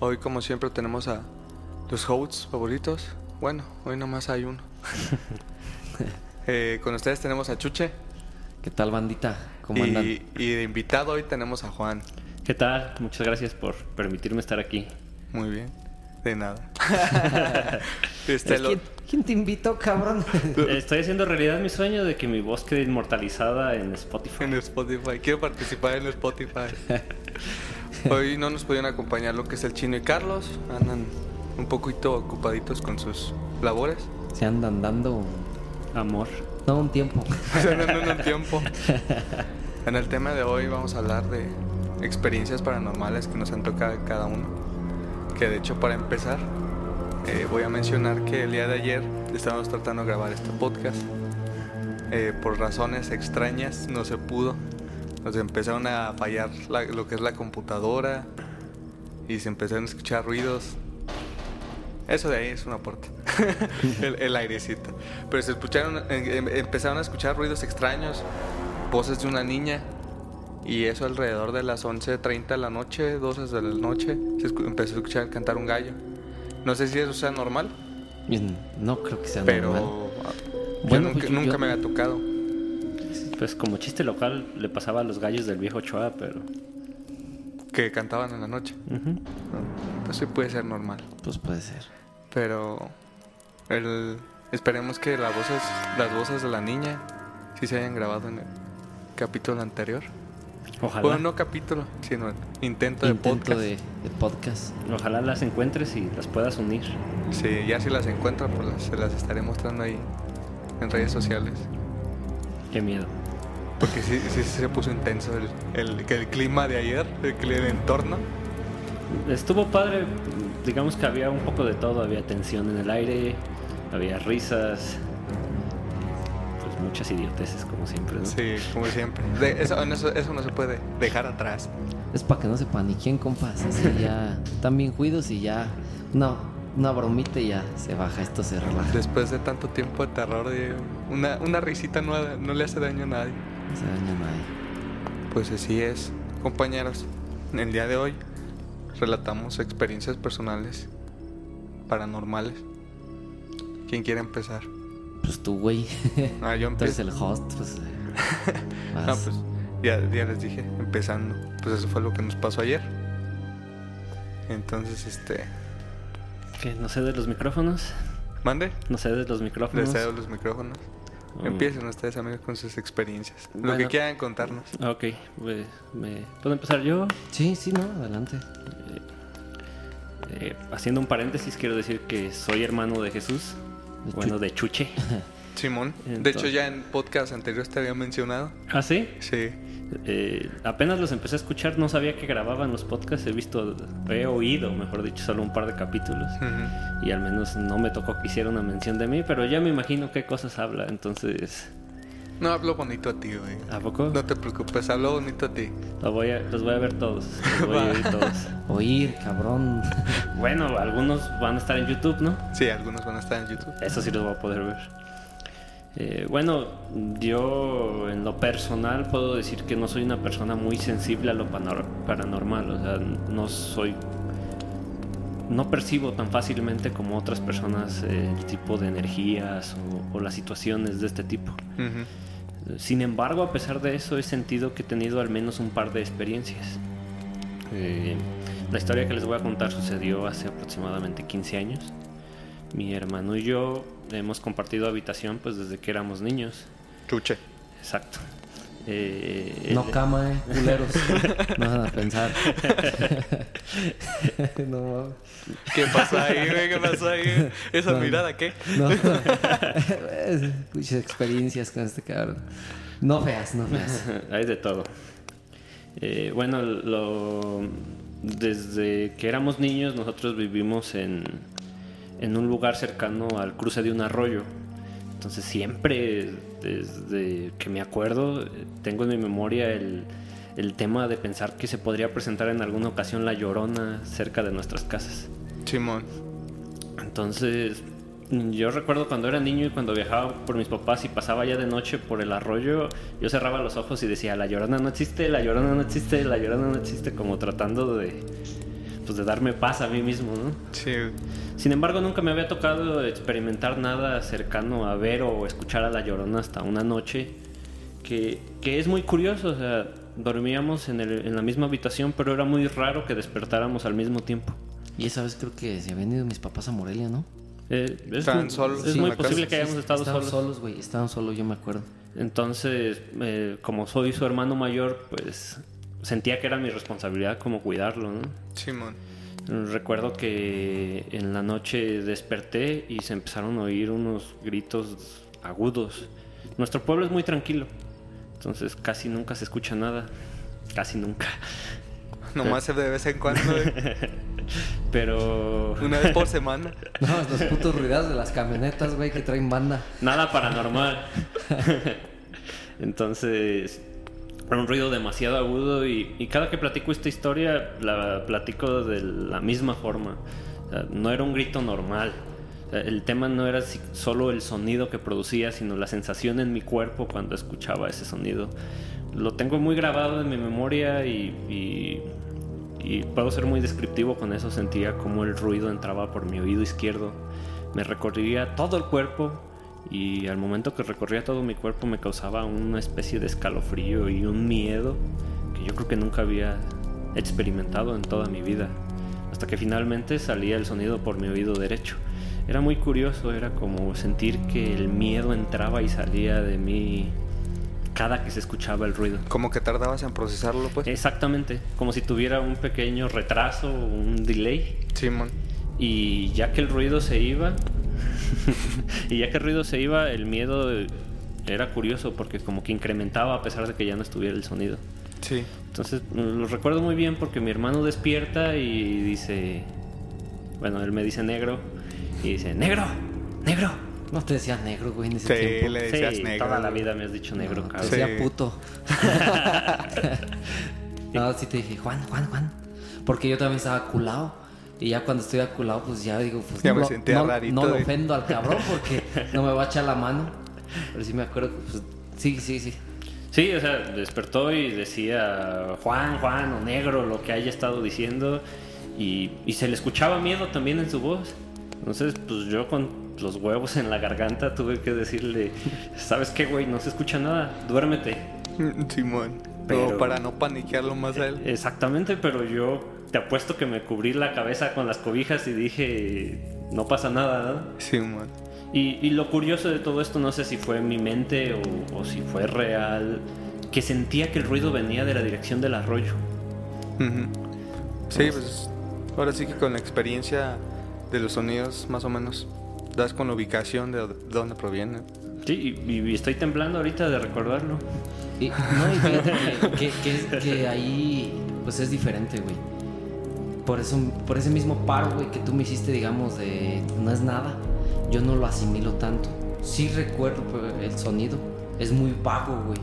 Hoy, como siempre, tenemos a los hosts favoritos. Bueno, hoy nomás hay uno. Eh, con ustedes tenemos a Chuche. ¿Qué tal, bandita? ¿Cómo andan? Y, y de invitado hoy tenemos a Juan. ¿Qué tal? Muchas gracias por permitirme estar aquí. Muy bien. De nada. Este, Es lo- ¿Quién, quién te invitó, cabrón? Estoy haciendo realidad mi sueño de que mi voz quede inmortalizada en Spotify. En Spotify. Quiero participar en Spotify. Hoy no nos pudieron acompañar lo que es el chino y Carlos. Andan un poquito ocupaditos con sus labores. Se andan dando... Amor. No, un tiempo. Se andan dando un tiempo. En el tema de hoy vamos a hablar de experiencias paranormales que nos han tocado cada uno. Que de hecho para empezar eh, voy a mencionar que el día de ayer estábamos tratando de grabar este podcast. Eh, por razones extrañas no se pudo. Nos empezaron a fallar la- lo que es la computadora y se empezaron a escuchar ruidos. Eso de ahí es una puerta. el, el airecito. Pero se escucharon, em- em- empezaron a escuchar ruidos extraños, voces de una niña. Y eso alrededor de las 11.30 de la noche, 12 de la noche, se empezó a escuchar cantar un gallo. No sé si eso sea normal, No creo que sea pero normal. ah, yo Bueno, nunca, pues yo- nunca yo- me había tocado. Pues como chiste local le pasaba a los gallos del viejo Ochoa, pero... Que cantaban en la noche. Pues sí puede ser normal. Pues puede ser. Pero el, esperemos que las voces, las voces de la niña sí se hayan grabado en el capítulo anterior. Ojalá. Bueno, no capítulo, sino el intento de Intento podcast. de, de podcast. Ojalá las encuentres y las puedas unir. Sí, ya si las encuentro, pues las- se las estaré mostrando ahí en redes sociales. Qué miedo. Porque sí, sí se puso intenso el, el, que el clima de ayer, el, el entorno. Estuvo padre, digamos que había un poco de todo, había tensión en el aire, había risas, pues muchas idioteces como siempre, ¿no? Sí, como siempre. De- eso, eso, eso no se puede dejar atrás. Es para que no se paniquen, compas. Así ya están bien cuidos y ya... No, una bromita y ya se baja. Esto se relaja. Después de tanto tiempo de terror, de una, una risita no, no le hace daño a nadie. Pues así es, compañeros. En el día de hoy relatamos experiencias personales paranormales. ¿Quién quiere empezar? Pues tú, güey. Ah, yo Tú eres empiezo. el host, pues... eh, No, pues ya, ya les dije, empezando. Pues eso fue lo que nos pasó ayer. Entonces, este. ¿Qué? ¿No cedes los micrófonos? Mande, ¿No cedes los micrófonos? les cedo los micrófonos. Mm. Empiecen ustedes, amigos, con sus experiencias. Lo que quieran contarnos. Ok, pues, me... ¿puedo empezar yo? Sí, sí, no, adelante. Eh, haciendo un paréntesis, quiero decir que soy hermano de Jesús, De bueno, de Chuche. Simón, de hecho, ya en podcast anteriores te había mencionado. ¿Ah, sí? Sí. Eh, apenas los empecé a escuchar, no sabía que grababan los podcasts, he visto, he oído, mejor dicho, solo un par de capítulos. Y al menos no me tocó que hiciera una mención de mí, pero ya me imagino qué cosas habla, entonces... No hablo bonito a ti, güey. ¿A poco? No te preocupes, hablo bonito a ti. Lo voy a- los voy a ver todos, los voy a oír todos. Oír, cabrón. Bueno, algunos van a estar en YouTube, ¿no? Sí, algunos van a estar en YouTube. Eso sí los voy a poder ver. Eh, bueno, yo en lo personal puedo decir que no soy una persona muy sensible a lo paranormal. O sea, no soy. No percibo tan fácilmente como otras personas eh, el tipo de energías o, o las situaciones de este tipo. Sin embargo, a pesar de eso, he sentido que he tenido al menos un par de experiencias. Eh, la historia que les voy a contar sucedió hace aproximadamente 15 años. Mi hermano y yo hemos compartido habitación pues desde que éramos niños. Chuche. Exacto. Eh, No él- cama, eh, culeros. No van a pensar. no mames. ¿Qué pasó ahí, güey? ¿Qué pasó ahí? ¿Esa No. mirada qué? No. Muchas experiencias con este cabrón. No feas, no feas. Hay de todo. Eh, bueno, lo, desde que éramos niños nosotros vivimos en, en un lugar cercano al cruce de un arroyo. Entonces siempre, desde que me acuerdo, tengo en mi memoria el, el tema de pensar que se podría presentar en alguna ocasión la llorona cerca de nuestras casas. Simón. Entonces, yo recuerdo cuando era niño y cuando viajaba por mis papás y pasaba ya de noche por el arroyo, yo cerraba los ojos y decía, la llorona no existe, la llorona no existe, la llorona no existe, como tratando de, pues, de darme paz a mí mismo, ¿no? Sí. Sin embargo, nunca me había tocado experimentar nada cercano a ver o escuchar a la llorona hasta una noche, que, que es muy curioso, o sea, dormíamos en, el- en la misma habitación, pero era muy raro que despertáramos al mismo tiempo. Y esa vez creo que se habían ido mis papás a Morelia, ¿no? Eh, es Estaban muy- solos Es muy posible casa. que hayamos estado Estaban solos. solos, güey. Estaban solos, yo me acuerdo. Entonces, eh, como soy su hermano mayor, pues sentía que era mi responsabilidad como cuidarlo, ¿no? Simón. Recuerdo que en la noche desperté y se empezaron a oír unos gritos agudos. Nuestro pueblo es muy tranquilo, entonces casi nunca se escucha nada, casi nunca. Nomás de vez en cuando, eh, Pero una vez por semana. No, los putos ruidos de las camionetas, güey, que traen banda. nada paranormal. Entonces, un ruido demasiado agudo y, y cada que platico esta historia la platico de la misma forma. No era un grito normal. El tema no era solo el sonido que producía, sino la sensación en mi cuerpo cuando escuchaba ese sonido. Lo tengo muy grabado en mi memoria y, y- y puedo ser muy descriptivo con eso. Sentía como el ruido entraba por mi oído izquierdo, me recorría todo el cuerpo y al momento que recorría todo mi cuerpo me causaba una especie de escalofrío y un miedo que yo creo que nunca había experimentado en toda mi vida. Hasta que finalmente salía el sonido por mi oído derecho. Era muy curioso, era como sentir que el miedo entraba y salía de mí cada que se escuchaba el ruido. Como que tardabas en procesarlo, pues. Exactamente, como si tuviera un pequeño retraso, un delay. Simón. Y ya que el ruido se iba, y ya que el ruido se iba, el miedo era curioso porque como que incrementaba a pesar de que ya no estuviera el sonido. Sí. Entonces lo recuerdo muy bien porque mi hermano despierta y dice, bueno, él me dice negro y dice, negro, negro. No te decías negro, güey, en ese Sí, tiempo. le decías Sí, negro. toda la vida me has dicho negro, No, te. Sí. decía puto. no, sí te dije, Juan, Juan, Juan. Porque yo también estaba culado. Y ya cuando estoy aculado, pues ya digo, pues Ya no, me lo- sentía no- rarito, no lo de- ofendo al cabrón porque no me va a echar la mano. Pero sí me acuerdo que, pues, sí, sí, sí. Sí, o sea, despertó y decía Juan, Juan o negro, lo que haya estado diciendo. Y, y se le escuchaba miedo también en su voz. Entonces, pues yo con los huevos en la garganta tuve que decirle, ¿sabes qué, güey? No se escucha nada, duérmete. Simón. Pero- Pero para no paniquearlo más a él. Exactamente, pero yo te apuesto que me cubrí la cabeza con las cobijas y dije, no pasa nada, ¿no? Simón. Y, y lo curioso de todo esto, no sé si fue en mi mente o, o si fue real, que sentía que el ruido venía de la dirección del arroyo. Sí, pues ahora sí que con la experiencia de los sonidos, más o menos, das con la ubicación de dónde provienen. Sí, y, y estoy temblando ahorita de recordarlo. Y, no, y fíjate que, que- que- que ahí, pues es diferente, güey. Por eso, por ese mismo paro, güey, que tú me hiciste, digamos, de no es nada, yo no lo asimilo tanto. Sí recuerdo pero el sonido, es muy vago, güey.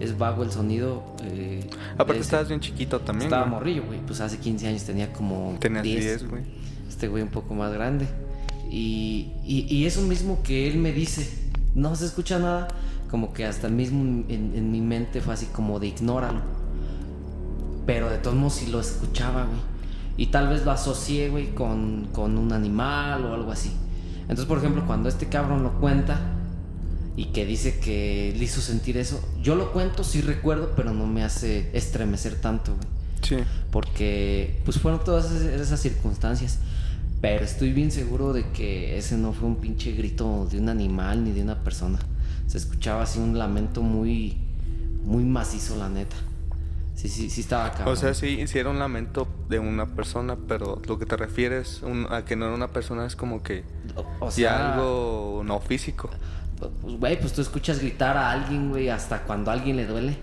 Es vago el sonido. eh, Aparte es- estabas bien chiquito también. Estaba güey. morrillo, güey. Pues hace 15 años tenía como Tenías 10. 10, güey. Este güey un poco más grande. Y, y, y eso mismo que él me dice, no se escucha nada, como que hasta mismo en, en mi mente fue así como de ignóralo. Pero de todos modos sí lo escuchaba, güey. Y tal vez lo asocié, güey, con, con un animal o algo así. Entonces, por ejemplo, cuando este cabrón lo cuenta y que dice que le hizo sentir eso, yo lo cuento, sí recuerdo, pero no me hace estremecer tanto, güey Sí. porque pues fueron todas esas circunstancias. Pero estoy bien seguro de que ese no fue un pinche grito de un animal ni de una persona. Se escuchaba así un lamento muy, muy macizo, la neta. Sí, sí, sí estaba cabrón. O sea, sí hicieron lamento de una persona, pero lo que te refieres un- a que no era una persona es como que O- o sea, algo no físico. Pues, güey, pues tú escuchas gritar a alguien, güey, hasta cuando a alguien le duele.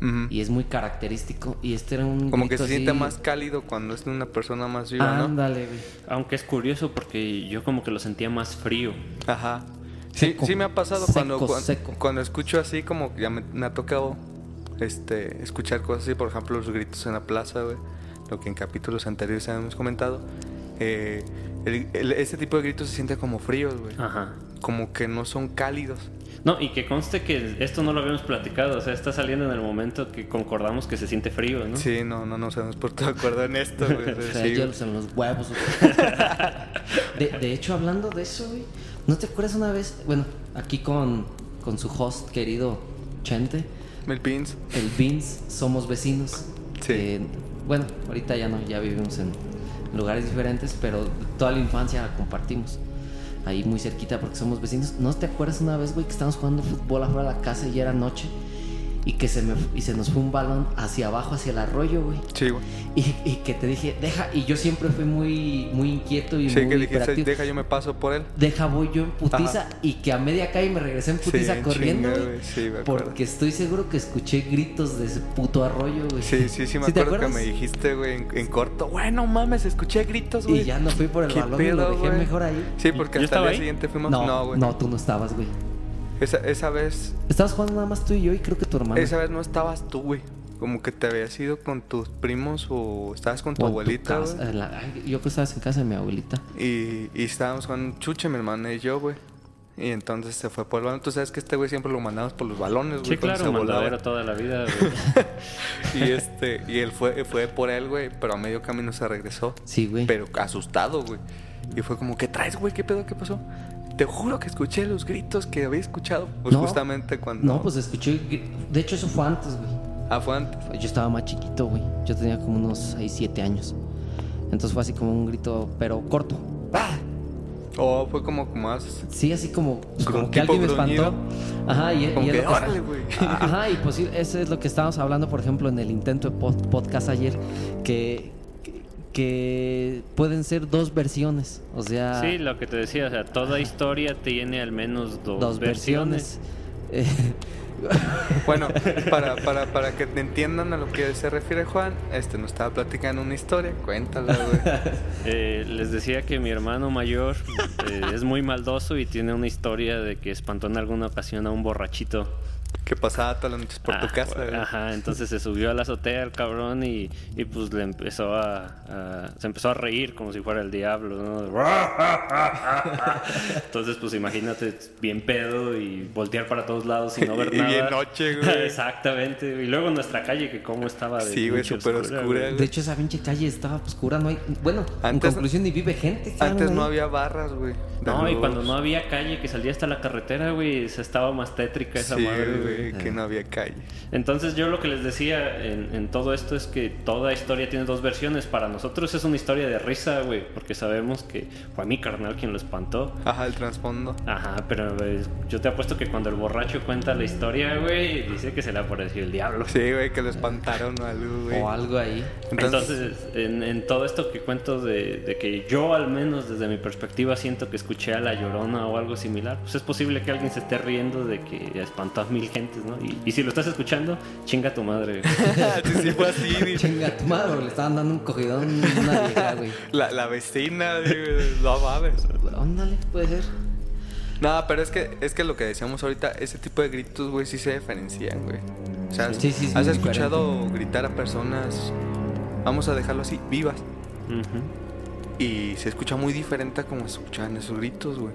Ujú. Y es muy característico. Y este era un. Como que se grito siente así- más cálido cuando es una persona más viva, ¿no? Ándale, güey. Aunque es curioso porque yo como que lo sentía más frío. Ajá. Sí, Seco. sí me ha pasado Seco, cuando, cuan- seco. cuando escucho así, como que ya me, me ha tocado este, escuchar cosas así, por ejemplo, los gritos en la plaza, güey, lo que en capítulos anteriores habíamos comentado. Eh, el- el- ese tipo de gritos se siente como fríos, güey. Ajá. Como que no son cálidos. No, y que conste que esto no lo habíamos platicado, o sea, está saliendo en el momento que concordamos que se siente frío, ¿no? Sí, no, no nos hemos puesto de acuerdo en esto, güey. O sea, Sí, güey. hielos en los huevos. de, de hecho, hablando de eso, güey. ¿No te acuerdas una vez? Bueno, aquí con, con su host querido Chente, Mel Pins. el Vince, somos vecinos. Sí. Eh, bueno, ahorita ya no, ya vivimos en lugares diferentes, pero toda la infancia la compartimos. Ahí muy cerquita porque somos vecinos. ¿No te acuerdas una vez, güey, que estábamos jugando fútbol afuera de la casa y ya era noche? Y que se, me, y se nos fue un balón hacia abajo, hacia el arroyo, güey. Sí, güey. Y, y que te dije, deja, y yo siempre fui muy, muy inquieto y Sí, muy que dijiste, deja, yo me paso por él. Deja, voy yo en putiza Ajá. y que a media calle me regresé en putiza Sí, corriendo, chinga, güey. sí, me porque estoy seguro que escuché gritos de ese puto arroyo, güey. Sí, sí, sí, me acuerdo que me dijiste, güey, en, en corto, güey, no mames, escuché gritos, güey. Y ya no fui por el ¿Qué balón y lo dejé güey? mejor ahí. Sí, porque ¿Yo hasta el día ahí? siguiente fuimos. No, No, güey. no, tú no estabas, güey. Esa, esa vez, Estabas jugando nada más tú y yo y creo que tu hermano. esa vez no estabas tú, güey. Como que te habías ido con tus primos o estabas con tu O en tu abuelita, casa, la- yo creo que estabas en casa de mi abuelita. Y, y estábamos con Chuche, mi hermana y yo, güey. Y entonces se fue por el balón. Tú sabes que este güey siempre lo mandamos por los balones, güey. Sí, claro, mandadero toda la vida, güey. Y este, y él fue, fue por él, güey, pero a medio camino se regresó. Sí, güey. Pero asustado, güey. Y fue como, ¿qué traes, güey? ¿Qué pedo? ¿Qué pasó? Te juro que escuché los gritos que había escuchado. Pues No. justamente cuando. No, pues escuché. De hecho, eso fue antes, güey. Ah, fue antes. Yo estaba más chiquito, güey. Yo tenía como unos 6, 7 años. Entonces fue así como un grito, pero corto. ¡Ah! O fue como más. Sí, así como, pues, Como que alguien me gruñido. espantó. Ajá, y, Como y que. Ajá, y pues eso es lo que estábamos hablando, por ejemplo, en el intento de pod- podcast ayer, que, que, pueden ser dos versiones. O sea, Sí, lo que te decía, o sea, toda historia tiene al menos dos, dos versiones. Bueno, para, para, para que te entiendan a lo que se refiere Juan, este nos estaba platicando una historia. Cuéntala, güey. Eh, les decía que mi hermano mayor eh, es muy maldoso y tiene una historia de que espantó en alguna ocasión a un borrachito. Que pasaba todas las noches por tu Ah, casa, güey. Ajá, entonces se subió a la azotea el cabrón y, y pues le empezó a, a- Se empezó a reír como si fuera el diablo, ¿no? Entonces, pues imagínate, bien pedo y voltear para todos lados y no ver Y nada. bien noche, güey. Exactamente. Y luego nuestra calle, que cómo estaba de Sí, güey, súper oscura, güey. de hecho, esa pinche calle estaba oscura. No hay, bueno, en Antes- conclusión, ni vive gente. Antes no ahí. había barras, güey. No, y cuando no había calle que salía hasta la carretera, güey, se estaba más tétrica esa Sí, madre, güey. güey, que no había calle. Entonces yo lo que les decía en, en todo esto es que toda historia tiene dos versiones. Para nosotros es una historia de risa, güey, porque sabemos que fue a mi carnal quien lo espantó. Ajá, el trasfondo. Ajá, pero yo te apuesto que cuando el borracho cuenta la historia, güey, dice que se le apareció el diablo. Sí, güey, que lo espantaron o algo, güey. O algo ahí. Entonces, en, en todo esto que cuento de, de que yo al menos desde mi perspectiva siento que escuché a la llorona o algo similar, pues es posible que alguien se esté riendo de que espantó a mil gentes, ¿no? Y, y si lo estás escuchando, chinga tu madre. sí, sí, fue así, güey. Chinga tu madre, le estaban dando un cogidón a una vieja, güey. La, la vecina, güey, no mames. Ándale, puede ser. No, pero es que, es que lo que decíamos ahorita, ese tipo de gritos, güey, sí se diferencian, güey. O sea, Sí, sí, es ¿has escuchado gritar a personas, vamos a dejarlo así, vivas? Ujú. Y se escucha muy diferente a como se escuchan esos gritos, güey.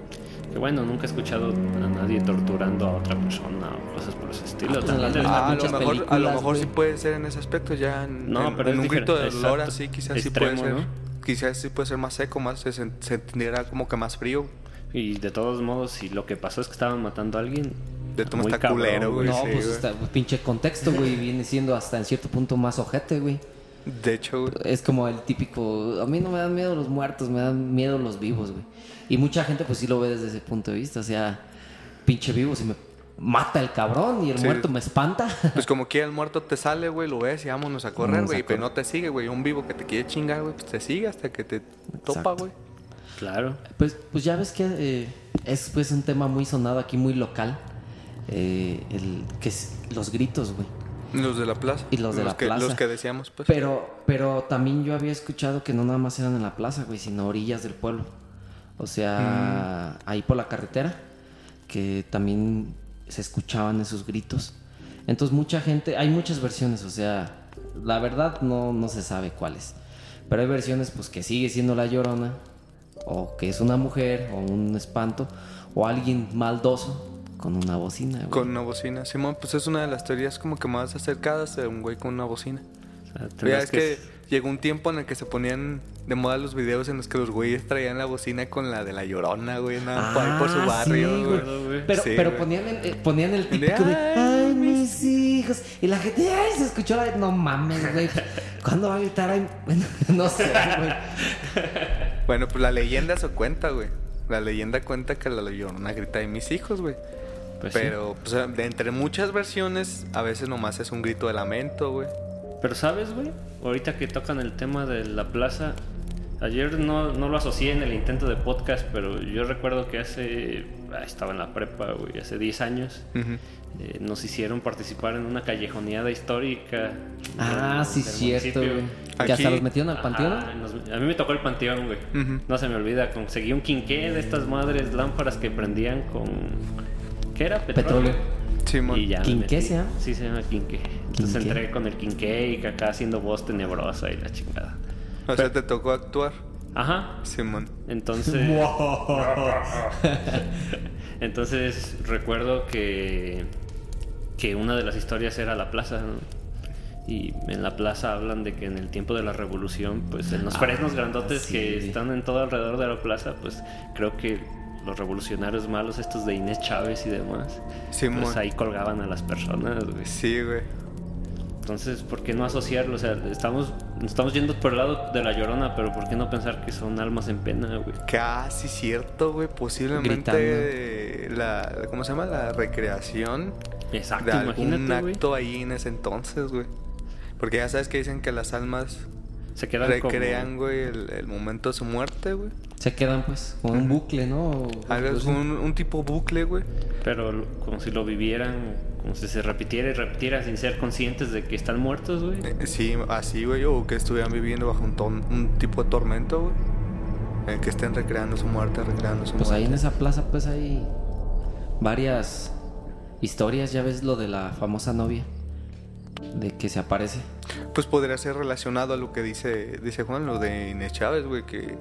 Que bueno, nunca he escuchado a nadie torturando a otra persona o cosas por ese estilo. pues, te- las Ah, a lo mejor, a lo mejor sí puede ser en ese aspecto, ya en, No, en- pero en un grito de dolor así, quizás Extremo, sí puede ser. ¿no? Quizás sí puede ser más seco, más se, se entenderá como que más frío. Y de todos modos, si lo que pasó es que estaban matando a alguien. De tomo muy está cabrón, culero, güey. no, sí, pues güey. está, pinche contexto, güey, viene siendo hasta en cierto punto más ojete, güey. De hecho, güey. Es como el típico, a mí no me dan miedo los muertos, me dan miedo los vivos, güey. Y mucha gente pues sí lo ve desde ese punto de vista, o sea, pinche vivo, si me mata el cabrón y el Sí. muerto me espanta. Pues como quiera el muerto te sale, güey, lo ves y vámonos a correr, Vámonos a güey. Pero no te sigue, güey. Un vivo que te quiere chingar, güey, pues te sigue hasta que te topa, güey. Claro. Pues, pues ya ves que eh, es pues un tema muy sonado aquí, muy local. eh, el, que es los gritos, güey. Los de la plaza. Y los de la que, plaza. Los que decíamos, pues. Pero, pero también yo había escuchado que no nada más eran en la plaza, güey, sino orillas del pueblo. O sea, Mm. ahí por la carretera, que también se escuchaban esos gritos. Entonces mucha gente, hay muchas versiones, o sea, la verdad no, no se sabe cuáles. Pero hay versiones pues que sigue siendo la llorona, o que es una mujer, o un espanto, o alguien maldoso con una bocina. güey. Con una bocina. Simón, pues es una de las teorías como que más acercadas de un güey con una bocina. O sea, es que llegó un tiempo en el que se ponían de moda los videos en los que los güeyes traían la bocina con la de la llorona, güey, nada, por ahí por su Ah, barrio, sí, güey. güey. güey. Pero, Sí, pero güey. ponían, el, eh, ponían el típico de, Ay, mis hijos. Y la gente, ay, se escuchó la... No mames, güey. ¿Cuándo va a gritar? Ay, bueno, no sé, güey. Bueno, pues la leyenda se cuenta, güey. La leyenda cuenta que la llorona grita de mis hijos, güey. Pues sí. Pero, pues, de entre muchas versiones, a veces nomás es un grito de lamento, güey. Pero sabes, güey, ahorita que tocan el tema de la plaza, ayer no, no lo asocié en el intento de podcast, pero yo recuerdo que hace, ah, estaba en la prepa, güey, hace 10 años, eh, nos hicieron participar en una callejoneada histórica. Ah, del- sí, cierto, güey. Que hasta los metieron al panteón. A mí me tocó el panteón, güey. No se me olvida, conseguí un quinqué de estas madres lámparas que prendían con... ¿Qué era? Petróleo. Simón. Y ya ¿Quinqué se llama? Sí, se llama quinqué. Entonces Quinqué. entré con el quinqué y acá haciendo voz tenebrosa y la chingada. O sea, te tocó actuar, Ajá. Simón. Entonces. Entonces recuerdo que. que una de las historias era la plaza. ¿no? Y en la plaza hablan de que en el tiempo de la revolución, pues en los fresnos grandotes Ah, sí. que están en todo alrededor de la plaza, pues creo que los revolucionarios malos, estos de Inés Chávez y demás, Simón. pues ahí colgaban a las personas, güey. Sí, güey. Entonces, ¿por qué no asociarlo? O sea, estamos, nos estamos yendo por el lado de la llorona, pero ¿por qué no pensar que son almas en pena, güey? Casi cierto, güey. Posiblemente la, ¿cómo se llama? La recreación Exacto, de algún imagínate, güey. acto ahí en ese entonces, güey. Porque ya sabes que dicen que las almas Se quedan recrean, como... el, el momento de su muerte, güey. Se quedan, pues, con un bucle, ¿no? Algo un, un tipo bucle, güey. Pero como si lo vivieran, como si se repitiera y repitiera sin ser conscientes de que están muertos, güey. Eh, Sí, así, güey. O que estuvieran viviendo bajo un, ton- un tipo de tormento, güey. En el que estén recreando su muerte, recreando su Pues ahí muerte. en esa plaza, pues hay varias historias. Ya ves lo de la famosa novia. De que se aparece. Pues podría ser relacionado a lo que dice, dice Juan, lo de Inés Chávez, güey, que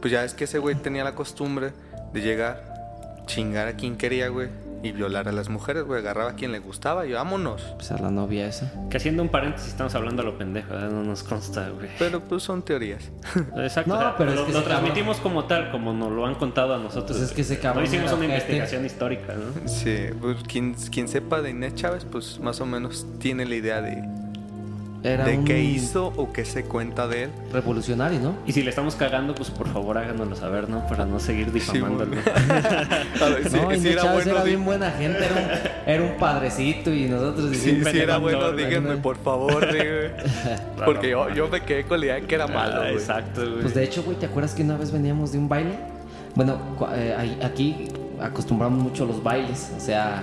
pues ya es que ese güey tenía la costumbre de llegar, chingar a quien quería, güey, y violar a las mujeres, güey, agarraba a quien le gustaba y vámonos. Pues a la novia esa. Que haciendo un paréntesis estamos hablando a lo pendejo, no nos consta, güey. Pero pues son teorías. Exacto, No, o sea, pero es lo, que lo cabrón- transmitimos como tal, como nos lo han contado a nosotros. Pues es que cabrón No hicimos una investigación histórica, ¿no? Sí, pues quien, quien sepa de Inés Chávez, pues más o menos tiene la idea de, Era de un qué hizo o qué se cuenta de él. revolucionario, ¿no? Y si le estamos cagando, pues por favor háganoslo saber, ¿no? Para no seguir difamándolo. A ver, sí, no, sí era bueno, era bien buena gente, era un, era un padrecito y nosotros Sí, diciendo sí era bueno, díganme por favor, sí. Porque yo, yo me quedé con la idea que era malo, Ah, güey. exacto, güey. Pues de hecho, güey, ¿te acuerdas que una vez veníamos de un baile? Bueno, eh, aquí acostumbramos mucho los bailes, o sea,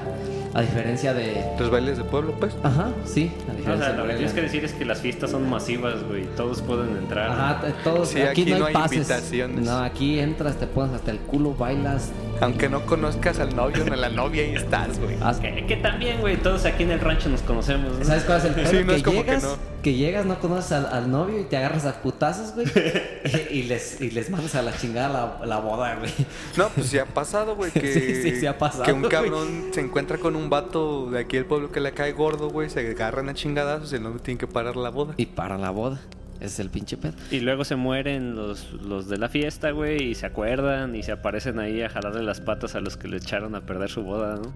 a diferencia de... Los bailes de pueblo, pues. Ajá, sí, a o diferencia sea, de lo que tienes que decir es que las fiestas son masivas, güey. Todos pueden entrar. Ajá, todos, Sí, aquí, aquí no hay, no hay pases. invitaciones. No, aquí entras, te pones hasta el culo, bailas. Aunque no conozcas al novio ni a la novia, ahí estás, güey. haz- Que, que también, güey, todos aquí en el rancho nos conocemos. ¿no? ¿Sabes cuál es el pedo? Sí, no que, es como que llegas, no. Que llegas, no conoces al, al novio y te agarras a putazos, güey. y, y les, y les mandas a la chingada la, la boda, güey. No, pues sí ha pasado, güey, que... Sí, sí, sí ha pasado, Que un güey. cabrón se encuentra con un vato de aquí del pueblo que le cae gordo, güey, se agarran a chingadazos y el novio tiene que parar la boda. Y para la boda. Ese es el pinche pedo. Y luego se mueren los, los de la fiesta, güey, y se acuerdan y se aparecen ahí a jalarle las patas a los que le echaron a perder su boda, ¿no?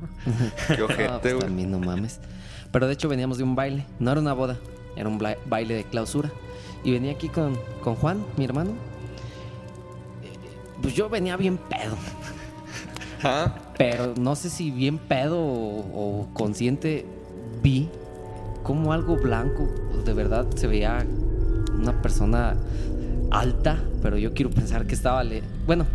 Qué Ah, ojete, pues güey. también no mames. Pero de hecho veníamos de un baile. No era una boda, era un baile de clausura. Y venía aquí con, con Juan, mi hermano. Pues yo venía bien pedo. Ah, Pero no sé si bien pedo o, o consciente vi como algo blanco. De verdad se veía una persona alta, pero yo quiero pensar que estaba... le- bueno,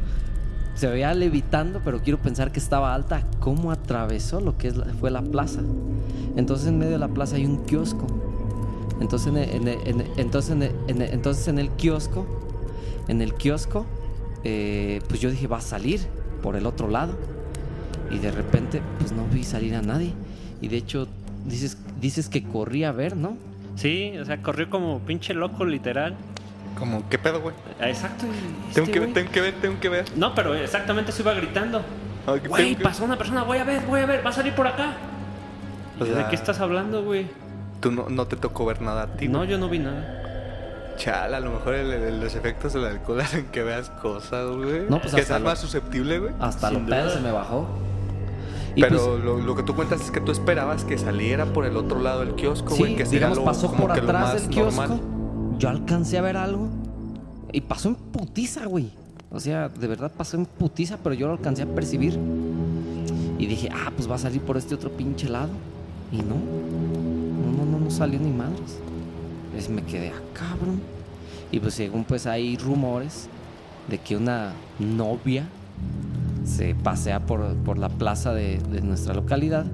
se veía levitando, pero quiero pensar que estaba alta. ¿Cómo atravesó lo que fue la plaza? Entonces en medio de la plaza hay un kiosco. Entonces en el, en el- en el- entonces en el- en el- entonces en el kiosco, en el kiosco, eh, pues yo dije, va a salir por el otro lado. Y de repente, pues no vi salir a nadie. Y de hecho, dices, dices que corrí a ver, ¿no? Sí, o sea, corrió como pinche loco, literal. Como, ¿qué pedo, güey? Ah, Exacto. y Tengo este que, güey- tengo que ver, tengo que ver. No, pero exactamente se iba gritando. Ah, que Güey, que- pasó una persona, voy a ver, voy a ver, va a salir por acá. O sea, ¿De qué estás hablando, güey? Tú no, no te tocó ver nada a ti. No, güey. yo no vi nada. Chal, a lo mejor el- el- los efectos del alcohol hacen que veas cosas, güey. No, pues que lo- más susceptible, güey. Hasta Sin lo pedo duda. se me bajó. Y Pero pues, lo, lo que tú cuentas es que tú esperabas que saliera por el otro lado del kiosco, güey. sí, que digamos, lo- pasó por atrás del kiosco. normal. Yo alcancé a ver algo. Y pasó en putiza, güey. O sea, de verdad pasó en putiza, pero yo lo alcancé a percibir. Y dije, ah, pues va a salir por este otro pinche lado. Y no. No, no, no, salió ni madres. Entonces me quedé, ah, cabrón. Y pues según pues hay rumores de que una novia se pasea por, por la plaza de, de nuestra localidad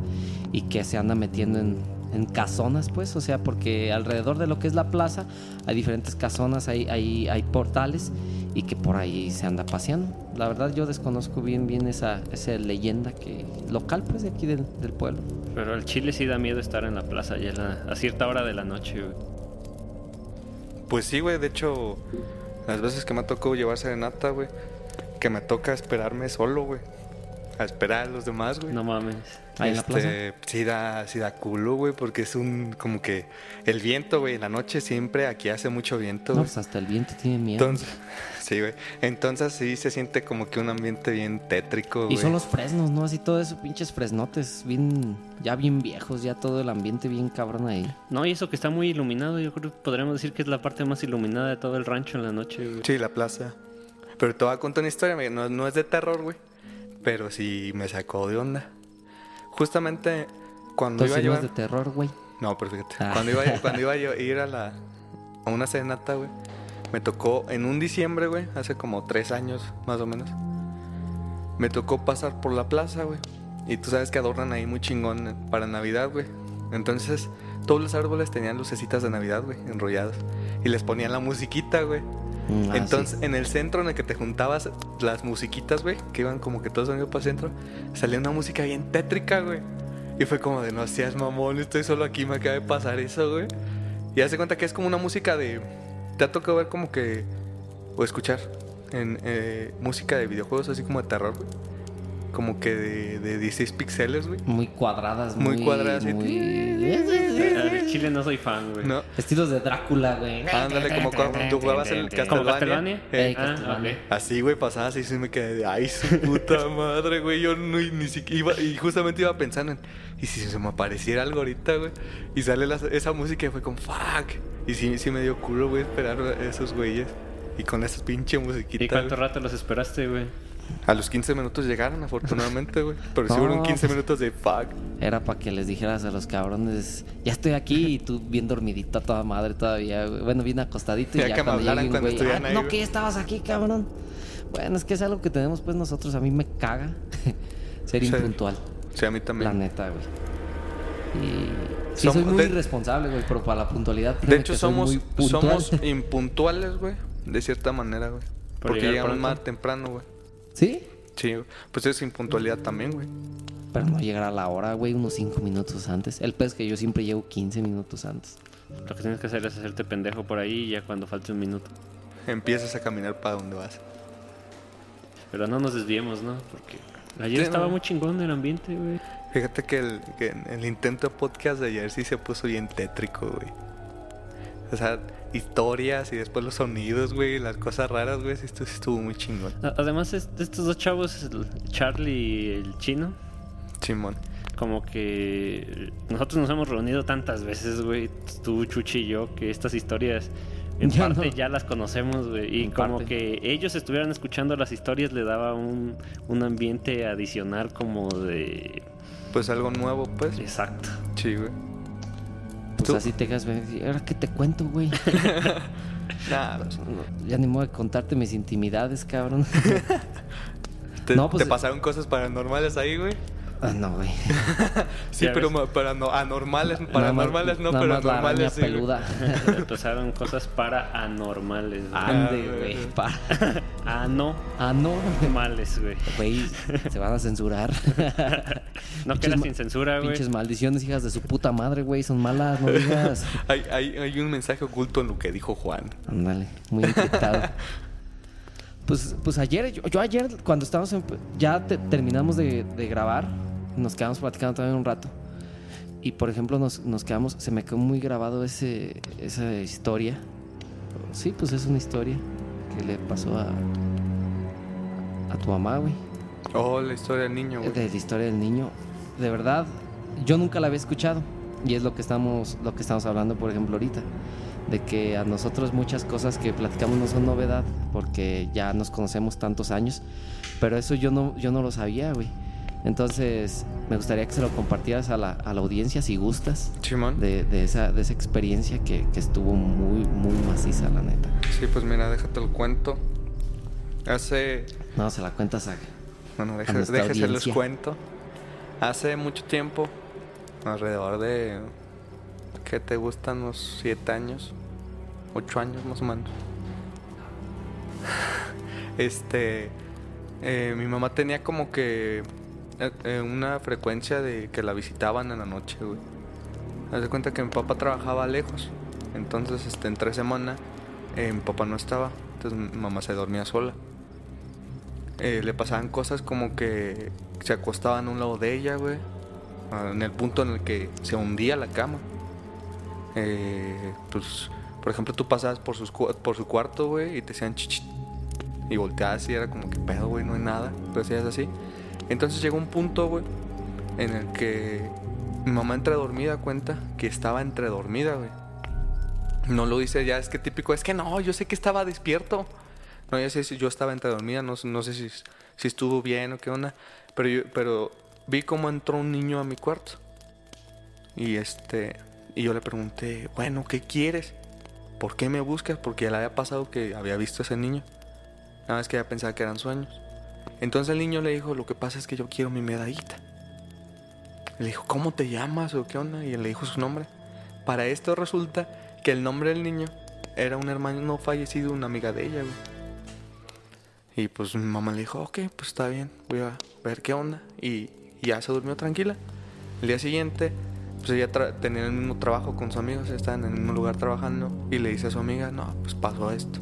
y que se anda metiendo en, en casonas, pues, o sea, porque alrededor de lo que es la plaza hay diferentes casonas, hay, hay, hay portales y que por ahí se anda paseando. La verdad yo desconozco bien bien esa, esa leyenda que local, pues, de aquí del, del pueblo. Pero al chile sí da miedo estar en la plaza ya a, la- a cierta hora de la noche, güey. Pues sí, güey. De hecho, las veces que me tocó llevar serenata, güey. Que me toca esperarme solo, güey. A esperar a los demás, güey. No mames. Ahí en la plaza. Este, Sí da, sí da culo, güey, porque es un, como que el viento, güey, en la noche siempre aquí hace mucho viento, No, pues hasta el viento tiene miedo. Entonces, sí, güey. Entonces sí se siente como que un ambiente bien tétrico, güey. y son los fresnos, ¿no? Así todo eso, pinches fresnotes, bien, ya bien viejos, ya todo el ambiente bien cabrón ahí. No, y eso que está muy iluminado, yo creo que podríamos decir que es la parte más iluminada de todo el rancho en la noche, güey. Sí, la plaza. Pero te voy a contar una historia, güey. No, no es de terror, güey. Pero sí me sacó de onda. Justamente cuando Entonces iba llevar... de terror, güey. No, pero fíjate. Ah. Cuando iba, cuando iba yo a ir a la a una serenata, güey, me tocó en un diciembre, güey, hace como tres años más o menos. Me tocó pasar por la plaza, güey. Y tú sabes que adornan ahí muy chingón para Navidad, güey. Entonces, todos los árboles tenían lucecitas de Navidad, güey, enrolladas. Y les ponían la musiquita, güey. Mm, ah, Entonces, sí. en el centro en el que te juntabas las musiquitas, güey, que iban como que todos unidos para el centro, salía una música bien tétrica, güey. Y fue como de, no seas mamón, estoy solo aquí, me acaba de pasar eso, güey. Y hace cuenta que es como una música de... Te ha tocado ver como que... O escuchar en eh, música de videojuegos así como de terror, güey. Como que de, de 16 píxeles, güey. Muy cuadradas, Muy muy, cuadradas, sí. muy- Al chile no soy fan, güey. No. Estilos de Drácula, güey. Ándale, como cuando tú jugabas el ¿Como Castlevania. Castlevania? Eh, Ey, Ah. Así, güey, pasaba así, sí me quedé de, ay, su puta madre, güey, yo no, ni siquiera iba, y justamente iba pensando en, y si se me apareciera algo ahorita, güey, y sale la- esa música y fue como, fuck, y sí, sí me dio culo, güey, esperar a esos güeyes, y con esa pinche musiquita, ¿Y cuánto güey. rato los esperaste, güey? A los 15 minutos llegaron, afortunadamente, güey, pero sí No, fueron 15 pues- minutos de fuck, Era para que les dijeras a los cabrones, ya estoy aquí y tú bien dormidito a toda madre todavía, güey. Bueno, bien acostadito y Ya ya, que cuando hablaran llegue un cuando güey, "Ah, ahí, no, güey". que ya estabas aquí, cabrón. Bueno, es que es algo que tenemos pues nosotros, a mí me caga ser Sí. impuntual, sí, a mí también. la neta, güey. Y sí Somos- soy muy de- irresponsable, güey, pero para la puntualidad De hecho, somos, somos impuntuales, güey, de cierta manera, güey, Por porque llegamos más temprano, güey. ¿Sí? Sí, pues es impuntualidad también, güey. Pero no llegar a la hora, güey, unos 5 minutos antes. El pez que yo siempre llego 15 minutos antes. Lo que tienes que hacer es hacerte pendejo por ahí y ya cuando falte un minuto. Empiezas a caminar para donde vas. Pero no nos desviemos, ¿no? Porque ayer Sí, estaba no. muy chingón el ambiente, güey. Fíjate que el, que el intento de podcast de ayer sí se puso bien tétrico, güey. O sea, historias y después los sonidos, güey, las cosas raras, güey, esto estuvo muy chingón. Además, es- estos dos chavos, el Charlie y el chino, Simón. como que nosotros nos hemos reunido tantas veces, güey, tú, Chuchi y yo, que estas historias en Ya parte no. ya las conocemos, güey. Y En como parte. que ellos estuvieran escuchando las historias le daba un, un ambiente adicional como de... Pues algo nuevo, pues. Exacto. Sí, güey. Pues así te. ¿y ¿Ahora qué te cuento, güey? Nah, pues, ya ni modo de contarte mis intimidades, cabrón. ¿te, No, pues, te pasaron cosas paranormales ahí, güey? Ah, no, güey. Sí, Ya pero para no, anormales, paranormales no, pero anormales sí. peluda. Pasaron cosas para anormales. güey. Ande, Ah, güey. güey. pa- Anormales, Ah, no. güey. Güey, se van a censurar. No Pinches queda ma- sin censura, güey. Pinches maldiciones, hijas de su puta madre, güey. Son malas, no digas. Hay, hay, hay un mensaje oculto en lo que dijo Juan. Ándale, muy inquietado. Pues, pues ayer, yo, yo ayer, cuando estábamos en- ya te- terminamos de, de grabar, nos quedamos platicando también un rato. Y por ejemplo, nos, nos quedamos, se me quedó muy grabado ese, esa historia. Sí, pues es una historia que le pasó a, a tu mamá, güey. Oh, la historia del niño, güey. De la historia del niño. De verdad, yo nunca la había escuchado. Y es lo que estamos, lo que estamos hablando, por ejemplo, ahorita. De que a nosotros muchas cosas que platicamos no son novedad, porque ya nos conocemos tantos años. Pero eso yo no, yo no lo sabía, güey. Entonces, me gustaría que se lo compartieras a la, a la audiencia si gustas. Simón. De, de esa, de esa experiencia que, que estuvo muy, muy maciza, la neta. Sí, pues mira, déjate el cuento. Hace. No, se la cuentas a... Bueno, nuestra déjese les cuento. Hace mucho tiempo, alrededor de. ¿Qué te gustan? Unos 7 años. 8 años más o menos. Este. eh, mi mamá tenía como que. Eh, eh, una frecuencia de que la visitaban en la noche, güey. Haz de cuenta que mi papá trabajaba lejos. Entonces, este, entre semana, eh, mi papá no estaba. Entonces, mi mamá se dormía sola eh, le pasaban cosas como que se acostaban a un lado de ella, güey. ah, En el punto en el que se hundía la cama. Pues, por ejemplo, tú pasabas por, sus, por su cuarto, güey, y te decían chichit. Y volteabas y era como que pedo, güey, no hay nada. Pero hacías así. Entonces llegó un punto, güey, en el que mi mamá entre dormida cuenta que estaba entre dormida, güey. No lo dice ya, es que típico, es que no, yo sé que estaba despierto. No, ya sé si yo estaba entre dormida, no, no sé si, si estuvo bien o qué onda. Pero yo, pero vi cómo entró un niño a mi cuarto. Y este, y yo le pregunté, bueno, ¿qué quieres? ¿Por qué me buscas? Porque ya le había pasado que había visto a ese niño. Nada más que ya pensaba que eran sueños. Entonces el niño le dijo, lo que pasa es que yo quiero mi medallita. Le dijo, ¿cómo te llamas o qué onda? Y él le dijo su nombre. Para esto resulta que el nombre del niño era un hermano fallecido, una amiga de ella, güey. Y pues mi mamá le dijo, ok, pues está bien, voy a ver qué onda. Y ya se durmió tranquila. El día siguiente, pues ella tenía el mismo trabajo con sus amigos, estaban en el mismo lugar trabajando. Y le dice a su amiga, no, pues pasó esto.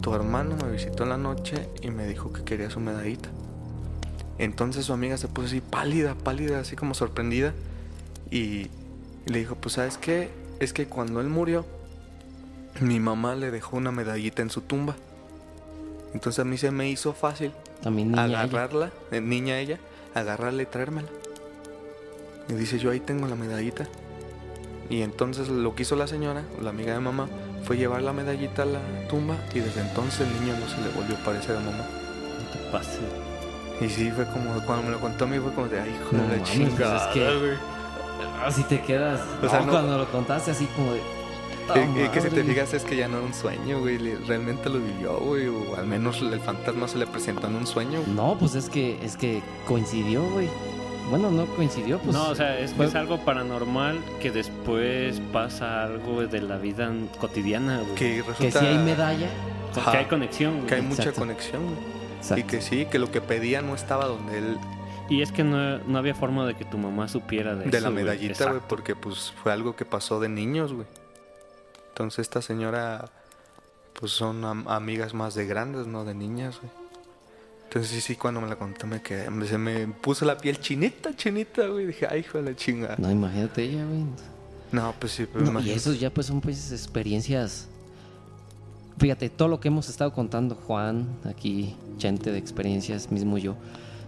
Tu hermano me visitó en la noche y me dijo que quería su medallita. Entonces su amiga se puso así pálida, pálida, así como sorprendida. Y, le dijo, pues sabes qué, es que cuando él murió, mi mamá le dejó una medallita en su tumba. Entonces a mí se me hizo fácil También niña ella. agarrarla, eh, niña ella, agarrarla y traérmela. Y dice, yo ahí tengo la medallita. Y entonces lo que hizo la señora, la amiga de mamá, fue llevar la medallita a la tumba y desde entonces el niño no se le volvió a parecer a mamá. No te pases. Y sí, fue como, cuando me lo contó a mí fue como de, ay, hijo No de la pues chingada, es que- güey". Así te quedas. O sea, No, cuando lo contaste así como de. Eh, "Ta eh, que si te madre". fijas es que ya no era un sueño, güey, realmente lo vivió, güey, o al menos el fantasma se le presentó en un sueño. güey. No, pues es que es que coincidió, güey. Bueno, no coincidió, pues. no, o sea, es que fue- es algo paranormal que después pasa algo de la vida cotidiana, güey. Que que si hay medalla. Porque Ajá. hay conexión, güey. que hay mucha Exacto. conexión, güey. Exacto. Y que sí, que lo que pedía no estaba donde él Y es que no, no había forma de que tu mamá supiera de, de eso, la medallita, güey, porque pues fue algo que pasó de niños, güey. Entonces esta señora, pues son am- amigas más de grandes, no de niñas, güey. Entonces sí, sí, cuando me la contó me quedé, se me puso la piel chinita, chinita, güey. Dije, ay, hijo de la chinga. No, imagínate ella, güey. No, pues sí, pero No, y imagínate. esos ya pues son pues experiencias. Fíjate, todo lo que hemos estado contando, Juan, aquí, gente de experiencias, mismo yo,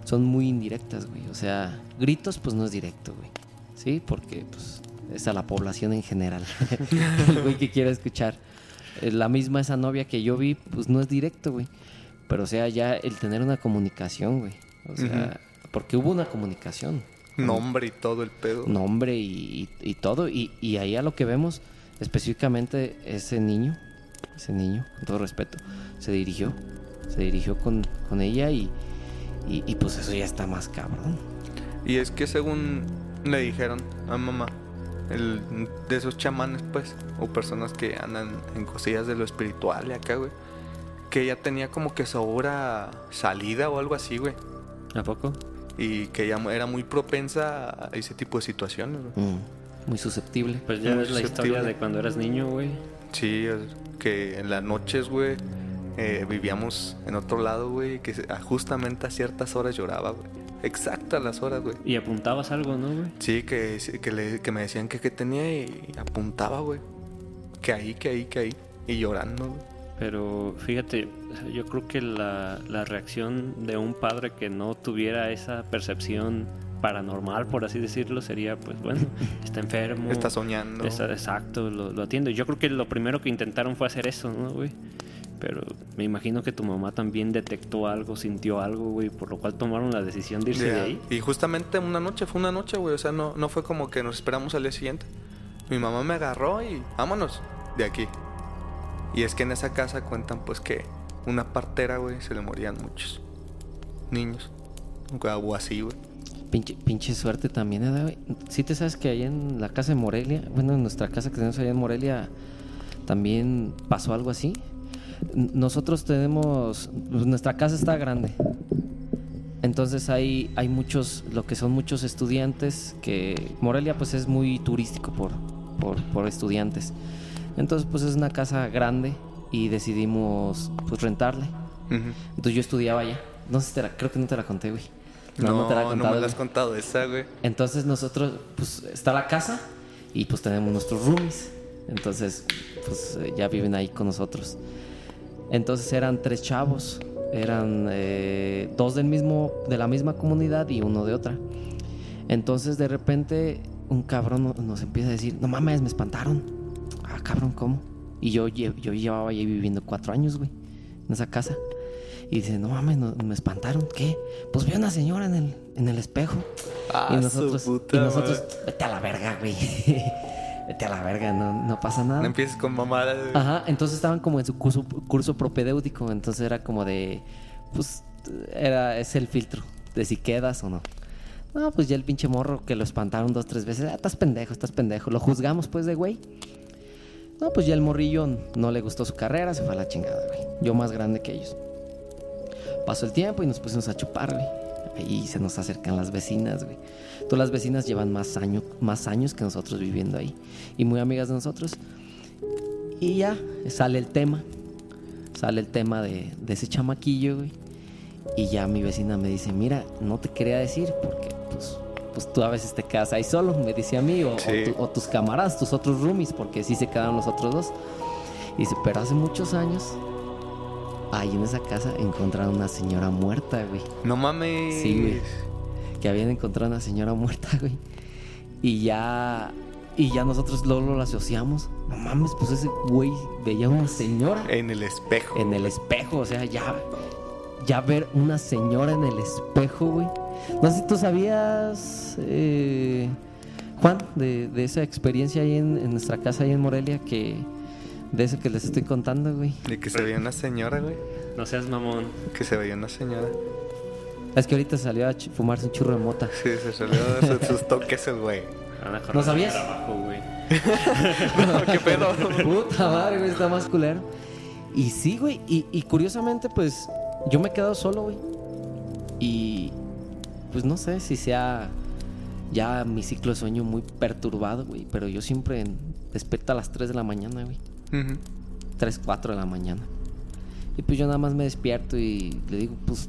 son muy indirectas, güey. O sea, gritos, pues no es directo, güey. ¿Sí? Porque, pues, es a la población en general. El güey que quiera escuchar. Eh, La misma esa novia que yo vi, pues no es directo, güey. Pero, o sea, ya el tener una comunicación, güey. O sea, porque hubo una comunicación. Nombre y todo el pedo. Nombre y, y- y todo. Y, y ahí a lo que vemos, específicamente ese niño, ese niño, con todo respeto, se dirigió. Se dirigió con, con ella y, y, y, pues eso ya está más cabrón. Y es que según le dijeron a mamá, el, de esos chamanes, pues, o personas que andan en cosillas de lo espiritual y acá, güey, que ella tenía como que su obra salida o algo así, güey. ¿A poco? Y que ella era muy propensa a ese tipo de situaciones, güey. Mm, muy susceptible. Pues ya Muy ves la historia de cuando eras niño, güey. Sí, es que en las noches, güey, eh, vivíamos en otro lado, güey, que justamente a ciertas horas lloraba, güey. Exacto a las horas, güey. Y apuntabas algo, ¿no, güey? Sí, que, que, le- que me decían que, que tenía y apuntaba, güey. Que ahí, que ahí, que ahí. Y llorando, güey. Pero fíjate, yo creo que la, la reacción de un padre que no tuviera esa percepción paranormal, por así decirlo, sería, pues bueno, está enfermo. Está soñando. Está, exacto, lo, lo atiendo. Yo creo que lo primero que intentaron fue hacer eso, ¿no, güey? Pero me imagino que tu mamá también detectó algo, sintió algo, güey, por lo cual tomaron la decisión de irse de Ya. ahí. Y justamente una noche, fue una noche, güey. O sea, no, no fue como que nos esperamos al día siguiente. Mi mamá me agarró y vámonos de aquí. Y es que en esa casa cuentan, pues, que una partera, güey, se le morían muchos niños. O así, güey. Pinche, pinche suerte también, ¿eh, güey? Sí te sabes que ahí en la casa de Morelia, bueno, en nuestra casa que tenemos allá en Morelia, también pasó algo así. Nosotros tenemos, pues, nuestra casa está grande. Entonces hay, hay muchos, lo que son muchos estudiantes, que Morelia pues es muy turístico por, por, por estudiantes. Entonces pues es una casa grande y decidimos pues rentarle. Entonces yo estudiaba allá. No sé si te la, creo que no te la conté, güey. No, no, te la he me contado, la güey. has contado esa, güey. Entonces nosotros, pues está la casa y pues tenemos nuestros roomies. Entonces, pues ya viven ahí con nosotros. Entonces eran tres chavos, eran eh, dos del mismo, de la misma comunidad y uno de otra. Entonces de repente un cabrón no- nos empieza a decir, no mames, me espantaron. Ah, cabrón, ¿cómo? Y yo, yo llevaba ahí viviendo cuatro años, güey, en esa casa. Y dice, no mames, no- me espantaron. ¿Qué? Pues vi a una señora en el, en el espejo. Ah, y su nosotros, puta y nosotros madre. vete a la verga, güey. vete a la verga, no, no pasa nada. No empieces con mamadas. Ajá, entonces estaban como en su curso, curso propedéutico, entonces era como de, pues, era, es el filtro, de si quedas o no. No, pues ya el pinche morro que lo espantaron dos, tres veces, ah, estás pendejo, estás pendejo. Lo juzgamos pues de güey. No, pues ya el morrillo no le gustó su carrera, se fue a la chingada, güey. Yo más grande que ellos. Pasó el tiempo y nos pusimos a chupar, güey. Ahí se nos acercan las vecinas, güey. Todas las vecinas llevan más, más años que nosotros viviendo ahí. Y muy amigas de nosotros. Y ya sale el tema. Sale el tema de, de ese chamaquillo, güey. Y ya mi vecina me dice, mira, no te quería decir porque pues, pues tú a veces te quedas ahí solo, me dice a mí, o, o Sí. tu- o tus camaradas, tus otros roomies, porque sí se quedaron los otros dos. Y dice, pero hace muchos años, ahí en esa casa encontraron una señora muerta, güey. No mames. Sí, güey. Que habían encontrado una señora muerta, güey. Y ya. Y ya nosotros luego lo asociamos. No mames, pues ese güey veía una señora En el espejo. en el espejo. O sea, ya. Ya ver una señora en el espejo, güey. No sé si tú sabías, eh, Juan, de, de esa experiencia ahí en, en nuestra casa, ahí en Morelia, que. De eso que les estoy contando, güey. De que se veía una señora, güey. No seas mamón. Que se veía una señora. Es que ahorita salió a fumarse un churro de mota. Sí, se salió de sus, sus toques el güey. A ¿No sabías? trabajo, güey. ¿Qué pedo? Puta madre, güey, está más culero. Y sí, güey, y, y curiosamente, pues, yo me he quedado solo, güey. Y, pues, no sé si sea ya mi ciclo de sueño muy perturbado, güey. Pero yo siempre despierto a las 3 de la mañana, güey. Ujú. 3, 4 de la mañana. Y pues yo nada más me despierto y le digo, pues,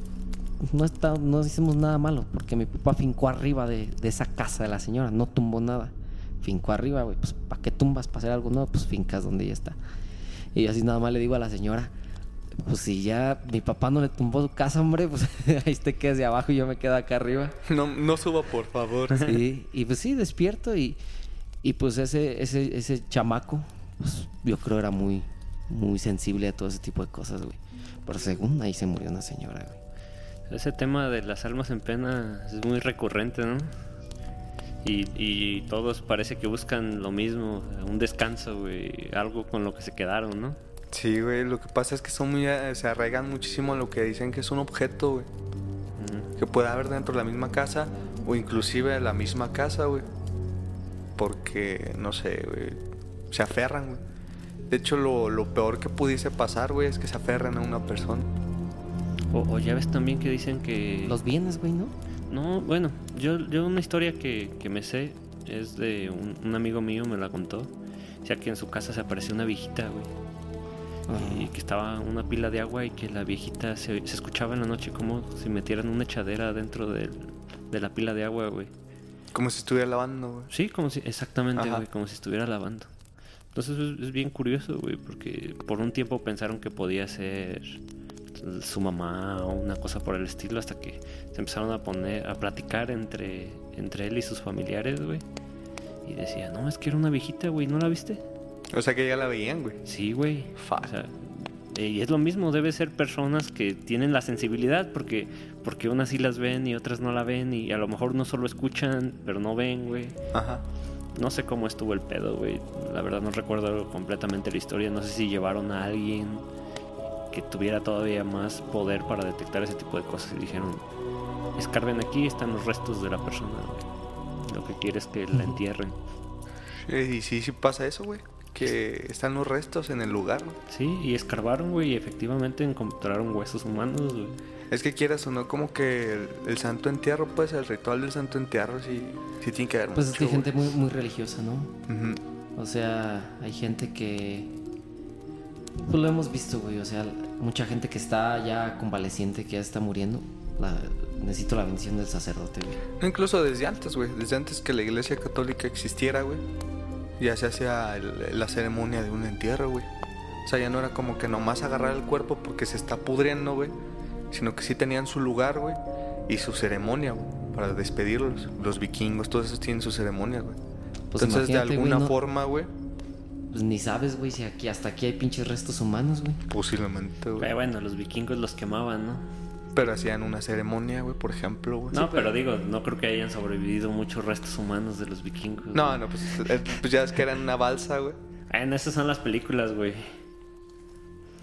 no, está, no hicimos nada malo. Porque mi papá fincó arriba de, de esa casa de la señora, no tumbó nada. Fincó arriba, güey. Pues, ¿para qué tumbas? ¿Para hacer algo nuevo? Pues fincas donde ya está. Y yo así nada más le digo a la señora, pues si ya mi papá no le tumbó su casa, hombre, pues ahí te quedas de abajo y yo me quedo acá arriba. No, no suba, por favor. Sí, y pues sí, despierto y, y pues ese, ese, ese chamaco, pues yo creo era muy, muy sensible a todo ese tipo de cosas, güey. Pero según ahí se murió una señora, güey. Ese tema de las almas en pena es muy recurrente, ¿no? Y, y todos parece que buscan lo mismo, un descanso, güey, algo con lo que se quedaron, ¿no? Sí, güey. Lo que pasa es que son muy, eh, se arraigan muchísimo a lo que dicen que es un objeto, güey. Que puede haber dentro de la misma casa o inclusive la misma casa, güey. Porque, no sé, güey, se aferran, güey. De hecho, lo, lo peor que pudiese pasar, güey, es que se aferren a una persona. O, o ya ves también que dicen que... Los bienes, güey, ¿no? No, bueno, yo, yo una historia que, que me sé es de un, un amigo mío, me la contó. O sea, que en su casa se apareció una viejita, güey. Y que estaba una pila de agua y que la viejita se, se escuchaba en la noche como si metieran una echadera dentro del- de la pila de agua, güey. Como si estuviera lavando, güey. Sí, como si, exactamente, Ajá. güey, como si estuviera lavando. Entonces es, es bien curioso, güey, porque por un tiempo pensaron que podía ser su mamá o una cosa por el estilo hasta que se empezaron a poner a platicar entre entre él y sus familiares, güey. Y decía, "No, es que era una viejita, güey, ¿no la viste?" O sea que ya la veían, güey. Sí, güey. O sea, eh, y es lo mismo, debe ser personas que tienen la sensibilidad porque porque unas sí las ven y otras no la ven y a lo mejor no solo escuchan, pero no ven, güey. Ajá. No sé cómo estuvo el pedo, güey. La verdad no recuerdo completamente la historia. No sé si llevaron a alguien que tuviera todavía más poder para detectar ese tipo de cosas y dijeron, escarben aquí, están los restos de la persona. güey. Lo que quiere es que la entierren. Y sí, sí pasa eso, güey. Que están los restos en el lugar, ¿no? Sí, y escarbaron, güey, y efectivamente encontraron huesos humanos, güey. Es que quieras o no, como que el, el santo entierro, pues el ritual del santo entierro sí, sí tiene que ver Pues es mucho, que hay gente muy, muy religiosa, ¿no? Ujú. O sea, hay gente que. Pues lo hemos visto, güey. O sea, mucha gente que está ya convaleciente, que ya está muriendo. La... Necesito la bendición del sacerdote, güey. No, incluso desde antes, güey. Desde antes que la iglesia católica existiera, güey. Ya se hacía el- la ceremonia de un entierro, güey. O sea, ya no era como que nomás agarrar el cuerpo porque se está pudriendo, güey. Sino que sí tenían su lugar, güey. Y su ceremonia, güey. Para despedirlos. Los vikingos, todos esos tienen su ceremonia, güey. Pues Entonces, de alguna no- forma, güey. Pues ni sabes, güey, si aquí hasta aquí hay pinches restos humanos, güey. Posiblemente, güey. Pero bueno, los vikingos los quemaban, ¿no? Pero hacían una ceremonia, güey, por ejemplo, güey. No, pero digo, no creo que hayan sobrevivido muchos restos humanos de los vikingos. No, no, pues, eh, pues ya es que eran una balsa, güey. En esas son las películas, güey.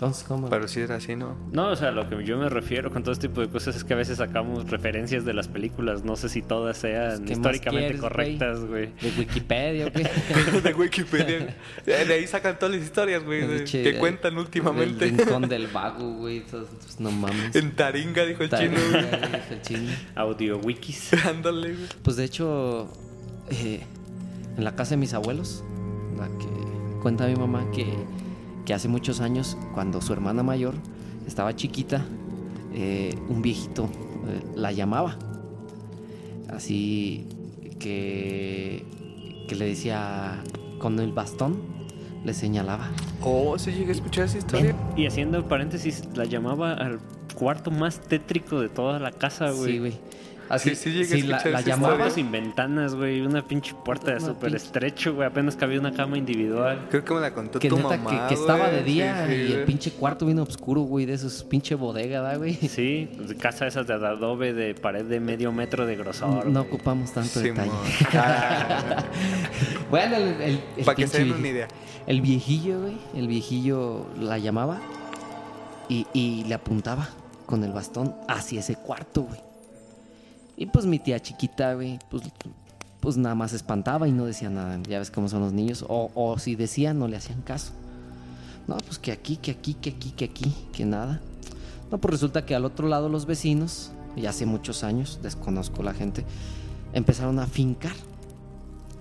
Entonces, ¿cómo? Pero sí era así, ¿no? No, o sea, lo que yo me refiero con todo este tipo de cosas es que a veces sacamos referencias de las películas. No sé si todas sean ¿Qué más históricamente quieres, correctas, güey. De Wikipedia, güey. de Wikipedia. De ahí sacan todas las historias, güey, que cuentan últimamente. El rincón del vago, güey. pues, no mames. En Taringa, dijo el Taringa, chino, güey. güey, dijo el chino. Audio wikis. Ándale, güey. Pues de hecho, eh, en la casa de mis abuelos, la que cuenta mi mamá que, que hace muchos años, cuando su hermana mayor estaba chiquita, eh, un viejito eh, la llamaba. Así que, que le decía con el bastón, le señalaba. Oh, sí llegué a escuchar esa historia. Y haciendo paréntesis, la llamaba al cuarto más tétrico de toda la casa, güey. Sí, güey. Así sí sí, la, escuchar la esa llamaba. Sin ventanas, güey. Una pinche puerta de súper estrecho, güey. Apenas cabía una cama individual. Creo que me la contó Que tu neta, mamá, que, que estaba de día Sí, sí, y el güey. pinche cuarto bien oscuro, güey, de esos pinche bodega, ¿da, güey? Sí, pues, casa esas de adobe de pared de medio metro de grosor. No ocupamos tanto detalle. Bueno, el, el, el Para que se den una idea. El viejillo, güey, el viejillo la llamaba y, y le apuntaba con el bastón hacia ese cuarto, güey. Y pues mi tía chiquita, güey, pues, pues nada más espantaba y no decía nada. Ya ves cómo son los niños. O, o si decía, no le hacían caso. No, pues que aquí, que aquí, que aquí, que aquí, que nada. No, pues resulta que al otro lado los vecinos, y hace muchos años, desconozco la gente, empezaron a fincar.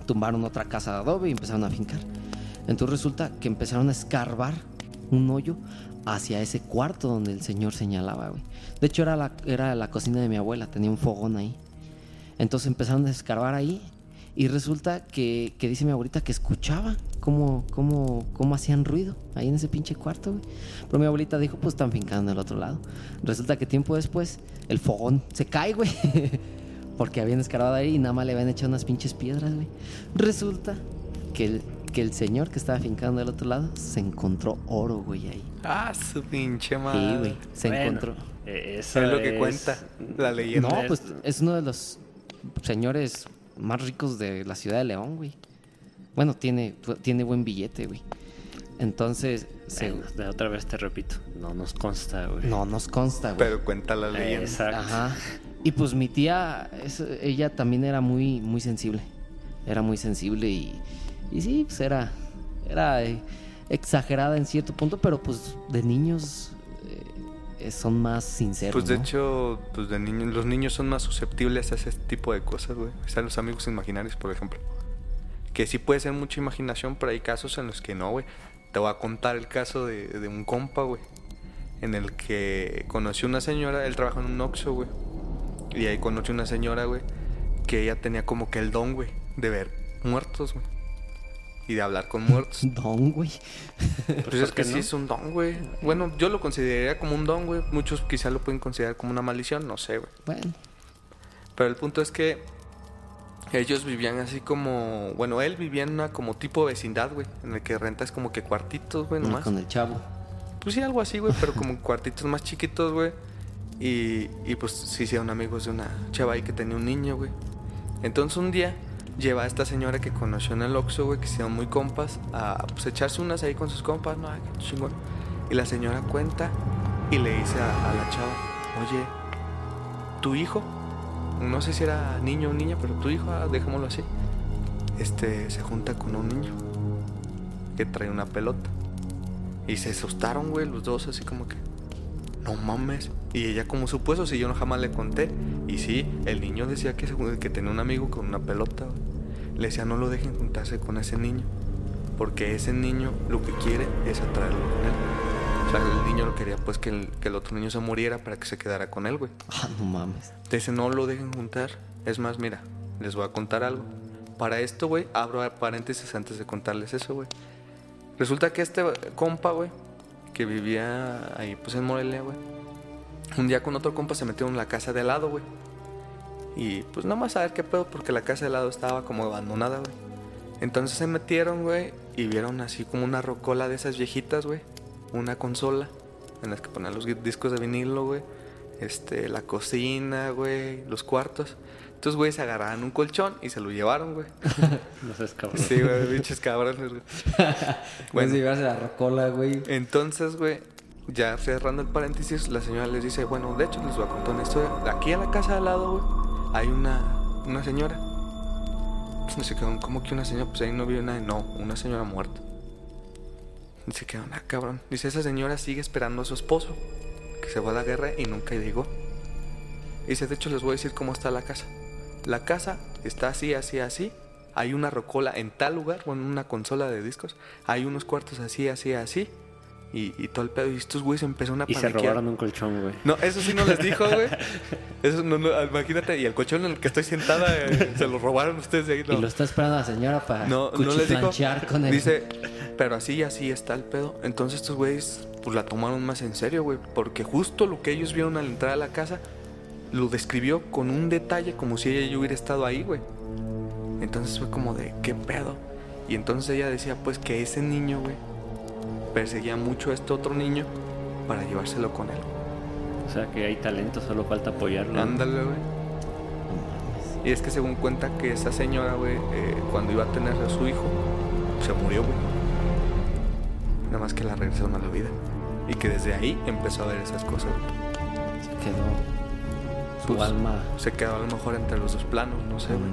Tumbaron otra casa de adobe y empezaron a fincar. Entonces resulta que empezaron a escarbar un hoyo hacia ese cuarto donde el señor señalaba, güey. De hecho era la, era la cocina de mi abuela, tenía un fogón ahí. Entonces empezaron a escarbar ahí y resulta que, que dice mi abuelita que escuchaba cómo, cómo, cómo hacían ruido ahí en ese pinche cuarto, güey. Pero mi abuelita dijo, pues están fincando en el otro lado. Resulta que tiempo después el fogón se cae, güey. Porque habían escarbado ahí y nada más le habían echado unas pinches piedras, güey. Resulta que el, que el señor que estaba fincando del otro lado se encontró oro, güey, ahí. Ah, su pinche Sí, madre. güey. Se Bueno, encontró. Eh, eso Es lo que es- cuenta la leyenda. No, es- pues es uno de los señores más ricos de la ciudad de León, güey. Bueno, tiene, tiene buen billete, güey. Entonces, se- Bueno, de otra vez te repito, no nos consta, güey. no nos consta, güey. Pero cuenta la leyenda. Exacto. Ajá. y pues mi tía, es- ella también era muy, muy sensible. Era muy sensible y, y sí, pues era, era eh, exagerada en cierto punto, pero pues de niños eh, son más sinceros. Pues de ¿no? hecho, pues de los niños son más susceptibles a ese tipo de cosas, güey. Están los amigos imaginarios, por ejemplo. Que sí puede ser mucha imaginación, pero hay casos en los que no, güey. Te voy a contar el caso de, de un compa, güey. En el que conoció una señora, él trabaja en un Oxxo, güey. Y ahí conoció una señora, güey, que ella tenía como que el don, güey, de ver muertos, güey. Y de hablar con muertos. Don, güey. Pues ¿por es que qué sí no? es un don, güey. Bueno, yo lo consideraría como un don, güey. Muchos quizá lo pueden considerar como una maldición, no sé, güey. Bueno, Pero el punto es que ellos vivían así como... Bueno, él vivía en una como tipo vecindad, güey. En el que rentas como que cuartitos, güey, nomás. con el chavo. Pues sí, algo así, güey. Pero como cuartitos más chiquitos, güey. Y, y pues sí, hicieron amigos de una chava ahí que tenía un niño, güey. Entonces un día lleva a esta señora que conoció en el Oxxo, güey, que se muy compas, a pues, echarse unas ahí con sus compas, no, Ay, chingón. Y la señora cuenta y le dice a, a la chava, oye, tu hijo, no sé si era niño o niña, pero tu hijo, ah, dejémoslo así, este, se junta con un niño que trae una pelota. Y se asustaron, güey, los dos, así como que, no mames. Y ella como supuesto, si yo no jamás le conté. Y sí, el niño decía que, que tenía un amigo con una pelota. Le decía, no lo dejen juntarse con ese niño. Porque ese niño lo que quiere es atraerlo con él. O sea, el niño lo quería pues que el, que el otro niño se muriera para que se quedara con él, güey. Ah, no mames. Dice, no lo dejen juntar. Es más, mira, les voy a contar algo. Para esto, güey, abro paréntesis antes de contarles eso, güey. Resulta que este compa, güey, que vivía ahí, pues en Morelia, güey. Un día con otro compa se metió en la casa de lado, güey. Y pues nomás a ver qué pedo, porque la casa de lado estaba como abandonada, güey. Entonces se metieron, güey, y vieron así como una rocola de esas viejitas, güey. Una consola en las que ponían los discos de vinilo, güey. Este, la cocina, güey, los cuartos. Entonces, güey, se agarraban un colchón y se lo llevaron, güey. No seas cabrón. Sí, güey, pinches cabrones, güey. Bueno, llevarse la rocola, güey. Entonces, güey, ya cerrando el paréntesis, la señora les dice, bueno, de hecho les voy a contar una historia. Aquí en la casa de al lado, güey, hay una, una señora. Y se quedaron, ¿cómo que una señora? Pues ahí no vive nadie. No, una señora muerta. Y se quedaron, ah, cabrón. Dice, esa señora sigue esperando a su esposo, que se fue a la guerra y nunca llegó. Dice, de hecho les voy a decir cómo está la casa. La casa está así, así, así. Hay una rocola en tal lugar, bueno, una consola de discos. Hay unos cuartos así, así, así. Y, y todo el pedo. Y estos güeyes empezaron a Y se robaron un colchón, güey. No, eso sí no les dijo, güey. Eso no, no, imagínate. Y el colchón en el que estoy sentada eh, se lo robaron ustedes de ahí. No, Y lo está esperando la señora para no, no les dijo. con él. Dice, pero así así está el pedo. Entonces estos güeyes pues la tomaron más en serio, güey. Porque justo lo que ellos vieron al entrar a la casa lo describió con un detalle como si ella hubiera estado ahí, güey. Entonces fue como de, ¿qué pedo? Y entonces ella decía pues que ese niño, güey, perseguía mucho a este otro niño para llevárselo con él. O sea que hay talento, solo falta apoyarlo. Ándale, güey. Y es que según cuenta que esa señora, güey, eh, cuando iba a tener a su hijo, se murió, güey. Nada más que la regresaron a la vida. Y que desde ahí empezó a ver esas cosas. Se quedó su Pues, alma. Se quedó a lo mejor entre los dos planos, no sé, güey.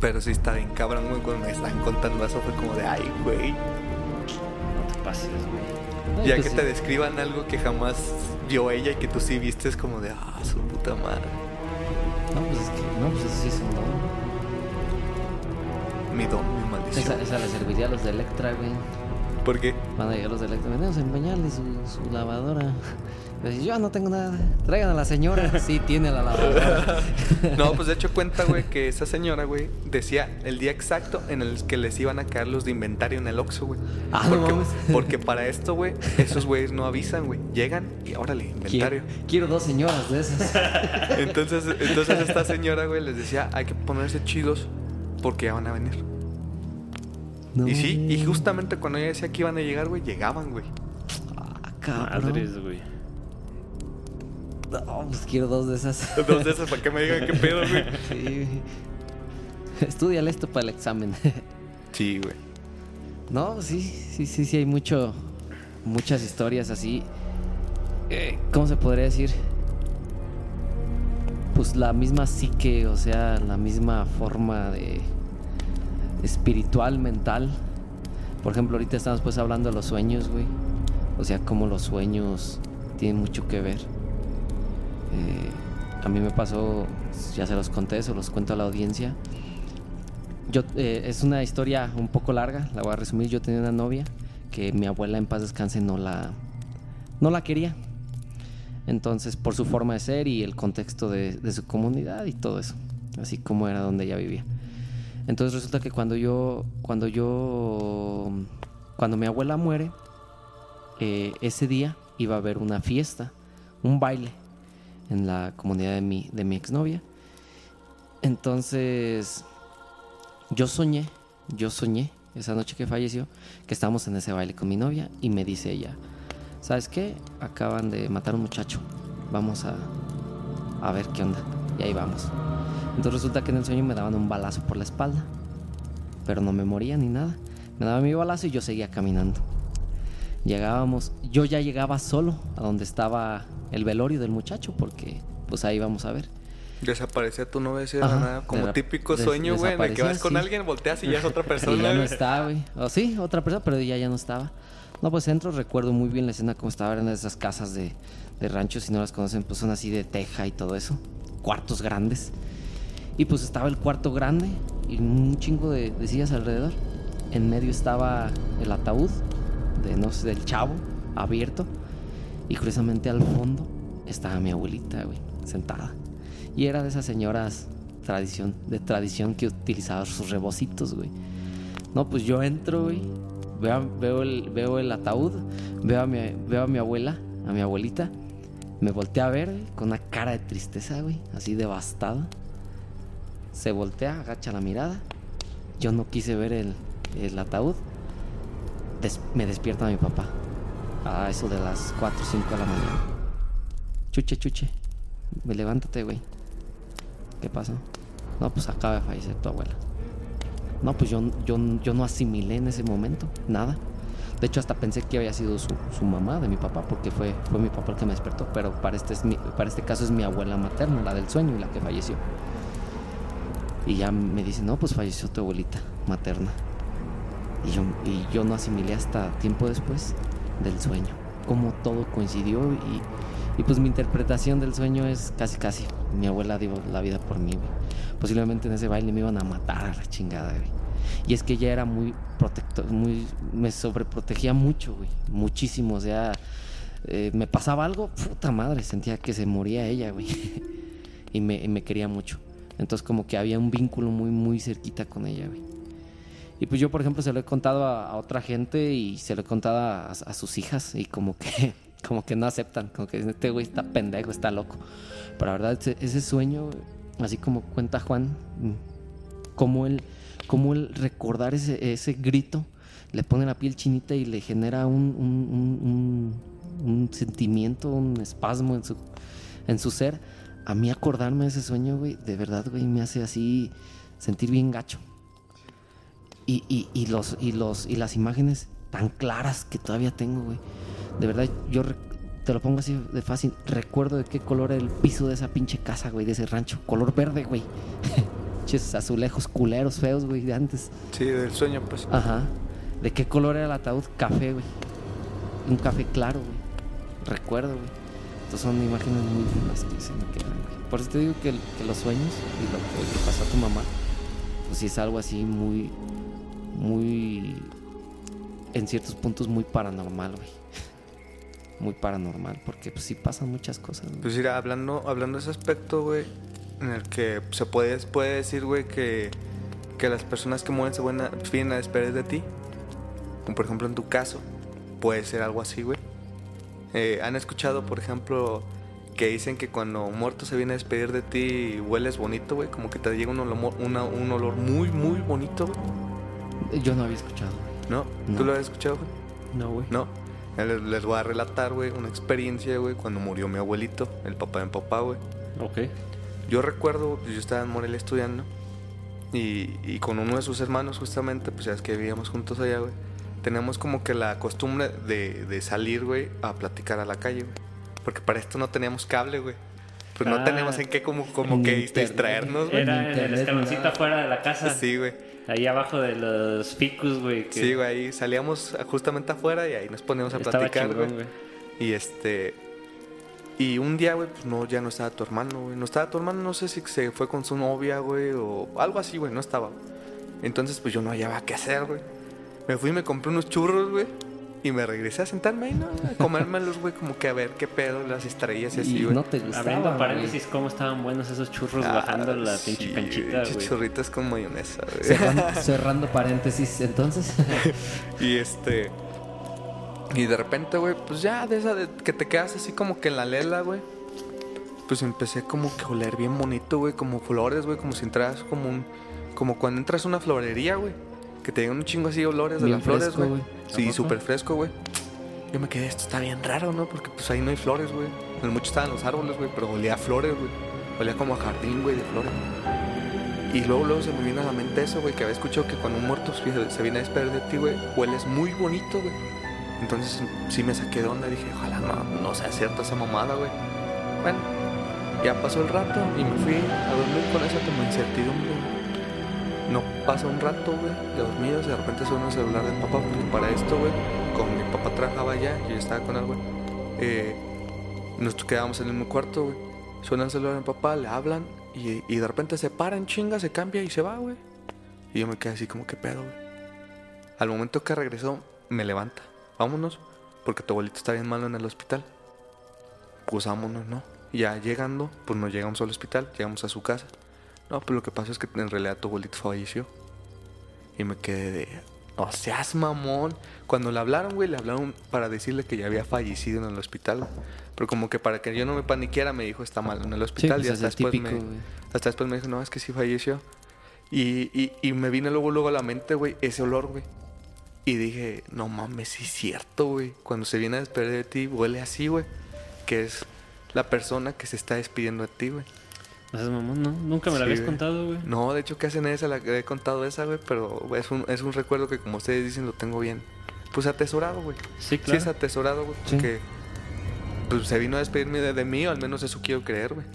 Pero sí está bien cabrón, güey, cuando me están contando eso fue como de, ay, güey. No te pases, güey. Ay, Ya pues que sí. te describan algo que jamás vio ella y que tú sí viste, es como de, ah, su puta madre. No, pues es que. No, pues eso sí es un don. Mi don, mi maldición. Esa, esa le serviría a los de Electra, güey. ¿Por qué? Van a llegar los de Electra. Venimos a empeñarle su, su lavadora. Pues, yo no tengo nada. Traigan a la señora. Sí, tiene la lavadora. No, pues de hecho cuenta, güey, que esa señora, güey, decía el día exacto en el que les iban a caer los de inventario en el Oxxo, güey. Ah, no porque, mames. porque para esto, güey, esos güeyes no avisan, güey. Llegan y órale, quiero, inventario. quiero dos señoras de esas. Entonces, entonces esta señora, güey, les decía, hay que ponerse chidos porque ya van a venir. No. Y sí, y justamente cuando ella decía que iban a llegar, güey, llegaban, güey. Ah, cabrón. Madres, güey. No, pues quiero dos de esas. Dos de esas para que me digan qué pedo, güey. Sí. Estudiale esto para el examen. Sí, güey. No, sí, sí, sí, sí, hay mucho, muchas historias así. Eh, ¿Cómo se podría decir? pues la misma psique, o sea, la misma forma de espiritual, mental. Por ejemplo, ahorita estamos pues hablando de los sueños, güey. O sea, como los sueños tienen mucho que ver. Eh, a mí me pasó, ya se los conté, se los cuento a la audiencia. Yo, eh, es una historia un poco larga, la voy a resumir. Yo tenía una novia que mi abuela en paz descanse no la, no la quería. Entonces, por su forma de ser y el contexto de, su comunidad y todo eso, así como era donde ella vivía. Entonces resulta que cuando yo, cuando yo, cuando mi abuela muere, eh, ese día iba a haber una fiesta, un baile en la comunidad de mi, de mi exnovia. Entonces, yo soñé, yo soñé esa noche que falleció, que estábamos en ese baile con mi novia y me dice ella, ¿sabes qué? Acaban de matar a un muchacho, vamos a, a ver qué onda. Y ahí vamos. Entonces resulta que en el sueño me daban un balazo por la espalda, pero no me moría ni nada. Me daban mi balazo y yo seguía caminando. Llegábamos, yo ya llegaba solo a donde estaba el velorio del muchacho, porque pues ahí vamos a ver. Desaparecía tu novia Ajá, nada, como típico sueño, güey, de que vas con sí. alguien, volteas y ya es otra Y persona. ya no está, güey. O sí, otra persona, pero ella ya no estaba. No, pues entro, recuerdo muy bien la escena como estaba en esas casas de, de ranchos, si no las conocen, pues son así de teja y todo eso. Cuartos grandes. Y pues estaba el cuarto grande y un chingo de, de sillas alrededor. En medio estaba el ataúd no sé, del chavo abierto. Y curiosamente al fondo estaba mi abuelita, güey, sentada. Y era de esas señoras tradición, de tradición que utilizaba sus rebocitos, güey. No, pues yo entro, güey. Veo, el, veo el ataúd, veo a, mi, veo a mi abuela, a mi abuelita. Me voltea a ver con una cara de tristeza, güey, así devastada. Se voltea, agacha la mirada. Yo no quise ver el, el ataúd. Des- me despierta mi papá. A eso de las 4 o 5 de la mañana. Chuche, chuche. Me levántate, güey. ¿Qué pasó? No, pues acaba de fallecer tu abuela. No, pues yo, yo, yo no asimilé en ese momento nada. De hecho, hasta pensé que había sido su, su mamá de mi papá, porque fue, fue mi papá el que me despertó. Pero para este, es mi- para este caso es mi abuela materna, la del sueño y la que falleció. Y ya me dice, no, pues falleció tu abuelita materna. Y yo, y yo no asimilé hasta tiempo después del sueño. Cómo todo coincidió y, y pues mi interpretación del sueño es casi casi. Mi abuela dio la vida por mí, güey. Posiblemente en ese baile me iban a matar a la chingada, güey. Y es que ella era muy protector, muy, me sobreprotegía mucho, güey. Muchísimo, o sea, eh, me pasaba algo, puta madre, sentía que se moría ella, güey. y, me, y me quería mucho. Entonces como que había un vínculo muy, muy cerquita con ella, güey. Y pues yo, por ejemplo, se lo he contado a, otra gente y se lo he contado a, sus hijas y como que, como que no aceptan, como que dicen, este güey está pendejo, está loco. Pero la verdad, ese, ese sueño, así como cuenta Juan, como como él recordar ese, ese grito le pone la piel chinita y le genera un- un- un sentimiento, un espasmo en su, en su ser. A mí acordarme de ese sueño, güey, de verdad, güey, me hace así sentir bien gacho. Y, y- y los, y, los, y las imágenes tan claras que todavía tengo, güey. De verdad, yo te lo pongo así de fácil. Recuerdo de qué color era el piso de esa pinche casa, güey, de ese rancho. Color verde, güey. Ches azulejos culeros, feos, güey, de antes. Sí, del sueño, pues. Ajá. ¿De qué color era el ataúd? Café, güey. Un café claro, güey. Recuerdo, güey. Entonces son imágenes muy vivas que se me quedan, güey. Por eso te digo que, los sueños y lo que le pasó a tu mamá, pues sí es algo así muy, muy, en ciertos puntos muy paranormal, güey. Muy paranormal, porque pues sí pasan muchas cosas, güey. Pues mira, hablando, hablando de ese aspecto, güey, en el que se puede, puede decir, güey, que, que las personas que mueren se vienen a despedir de ti. Como por ejemplo en tu caso, puede ser algo así, güey. Eh, ¿Han escuchado, por ejemplo, que dicen que cuando muerto se viene a despedir de ti hueles bonito, güey? Como que te llega un olor, una- un olor muy, muy bonito, güey. Yo no había escuchado, güey. ¿No? No. ¿Tú lo has escuchado, güey? No, güey. No. Les, les voy a relatar, güey, una experiencia, güey, cuando murió mi abuelito, el papá de mi papá, güey. Ok. Yo recuerdo, pues yo estaba en Morelia estudiando y, y con uno de sus hermanos justamente, pues ya es que vivíamos juntos allá, güey. Teníamos como que la costumbre de, de salir, güey, a platicar a la calle, güey. Porque para esto no teníamos cable, güey. pues no Ah. tenemos en qué como, como En que internet. distraernos, güey. Era en el escaloncito afuera de la casa. Sí, güey. Ahí abajo de los ficus, güey. que Sí, güey, ahí salíamos justamente afuera y ahí nos poníamos a Estaba platicar, chingón, güey. güey. Y este. Y un día, güey, pues no, ya no estaba tu hermano, güey. No estaba tu hermano, no sé si se fue con su novia, güey, o algo así, güey, no estaba. Entonces, pues yo no hallaba qué hacer, güey. Me fui y me compré unos churros, güey. Y me regresé a sentarme ahí, ¿no? A comérmelos, güey, como que a ver qué pedo, las estrellas y así, güey. no te gustaba. Abriendo paréntesis, cómo estaban buenos esos churros Ah, bajando la sí, pinche canchita, pinches güey. churritos con mayonesa, güey. Cerrando, cerrando paréntesis, entonces. Y este. Y de repente, güey, pues ya de esa de que te quedas así como que en la lela, güey. Pues empecé como que a oler bien bonito, güey, como flores, güey, como si entras como un. Como cuando entras a una florería, güey. Que te un chingo así de olores de Bien las flores, fresco, güey. güey. ¿A Sí, súper fresco, güey. Yo me quedé, esto está bien raro, ¿no? Porque pues ahí no hay flores, güey. En muchos estaban los árboles, güey, pero olía a flores, güey. Olía como a jardín, güey, de flores. Y luego, luego se me vino a la mente eso, güey, que había escuchado que cuando un muerto se se viene a despedir de ti, güey, hueles muy bonito, güey. Entonces sí me saqué de onda, dije, ojalá no, no sea cierta esa mamada, güey. Bueno, ya pasó el rato y me fui a dormir con esa como incertidumbre. No pasa un rato, güey, de dormidos, de repente suena el celular del papá, para esto, güey, como mi papá trabajaba allá, y yo estaba con él, güey, eh, nos quedábamos en el mismo cuarto, güey. Suena el celular del papá, le hablan, y, y de repente se para en chinga, se cambia y se va, güey. Y yo me quedé así como, ¿qué pedo, güey? Al momento que regresó, me levanta. Vámonos, porque tu abuelito está bien malo en el hospital. Pues vámonos, ¿no? Ya llegando, pues no llegamos al hospital, llegamos a su casa. No, pues lo que pasa es que en realidad tu abuelito falleció. Y me quedé de, no seas mamón. Cuando le hablaron, güey, le hablaron para decirle que ya había fallecido en el hospital. Pero como que para que yo no me paniqueara, me dijo, está mal en el Sí, hospital. pues y hasta después, típico, me, hasta después me dijo, no, es que sí falleció. Y, y, y me vino luego, luego a la mente, güey, ese olor, güey. Y dije, no mames, sí es cierto, güey. Cuando se viene a despedir de ti, huele así, güey. Que es la persona que se está despidiendo de ti, güey. No seas mamón, ¿no? Nunca me lo Sí, habías güey. contado, güey. No, de hecho casi nadie se la he contado esa, güey, pero es un, es un recuerdo que como ustedes dicen lo tengo bien. Pues atesorado, güey. Sí, Sí claro. es atesorado, güey, Sí. porque pues se vino a despedirme de, de mí, o al menos eso quiero creer, güey.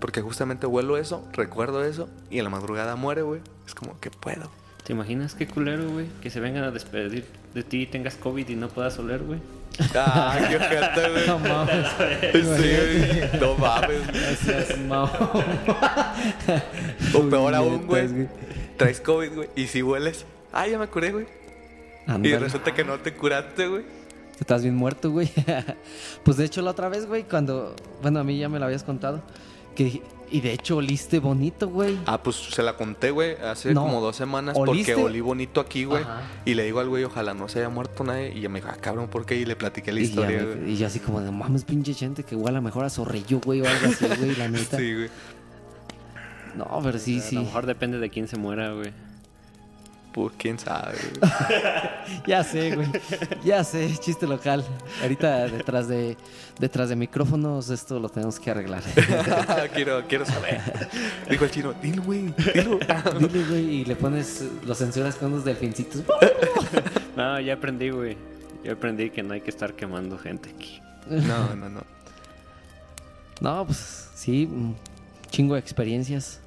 Porque justamente huelo eso, recuerdo eso, y en la madrugada muere, güey. Es como que puedo. ¿Te imaginas qué culero, güey? Que se vengan a despedir de ti y tengas COVID y no puedas oler, güey. Ah, qué ojete, güey. No mames. Sí, güey. No mames. O peor aún, güey. Traes COVID, güey. Y si hueles, ah, ya me curé, güey. Y resulta que no te curaste, güey. Estás bien muerto, güey. pues de hecho la otra vez, güey, cuando... Bueno, a mí ya me lo habías contado. Que... Y de hecho oliste bonito, güey. Ah, pues se la conté, güey, hace No. como dos semanas ¿Oliste? porque olí bonito aquí, güey. Y le digo al güey, ojalá no se haya muerto nadie. Y ya me dijo, ah, cabrón, ¿por qué? Y le platiqué la Y, ya historia, me- güey. y yo así como de, mames, pinche gente que huele a lo mejor a zorrillo, güey, o algo así, güey, la neta. Sí, güey. No, pero sí, A sí. lo mejor depende de quién se muera, güey. Pues quién sabe. Ya sé, güey. Ya sé, chiste local. Ahorita detrás de detrás de micrófonos esto lo tenemos que arreglar. quiero, quiero saber. Dijo el chino, dilo, güey, dilo. Dile, güey, y le pones, lo censuras con unos delfincitos. No, ya aprendí, güey. Ya aprendí que no hay que estar quemando gente aquí. No, no, no. No, pues sí, mm, chingo de experiencias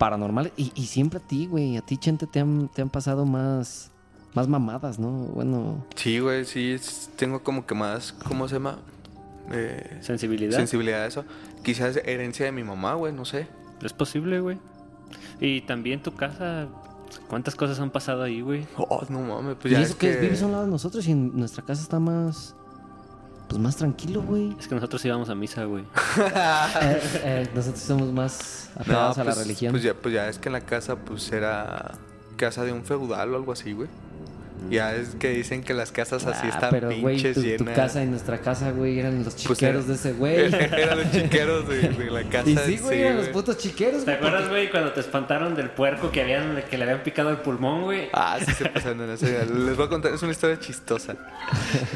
paranormales. Y, y siempre a ti, güey, a ti, Chente, te han, te han pasado más, más mamadas, ¿no? Bueno, Sí, güey, sí, tengo como que más, ¿cómo se llama? Eh, Sensibilidad. sensibilidad a eso. Quizás herencia de mi mamá, güey, no sé. es posible, güey. Y también tu casa. ¿Cuántas cosas han pasado ahí, güey? Oh, no mames, pues y ya eso es que, que... vives a un lado de nosotros y en nuestra casa está más, pues más tranquilo, güey. Es que nosotros íbamos a misa, güey. Eh, eh, nosotros somos más apegados a la pues, religión. Pues ya, pues ya es que en la casa pues era casa de un feudal o algo así, güey. Ya es que dicen que las casas así Ah, están pero, pinches tu, tu llenas. casa y nuestra casa, güey, eran los Pues chiqueros era- de ese güey. eran los chiqueros de, de la casa. y sí, güey, eran los putos chiqueros, ¿Te güey. acuerdas, güey, cuando te espantaron del puerco que, habían, que le habían picado el pulmón, güey? Ah, sí se pasaron en eso. Les voy a contar, es una historia chistosa.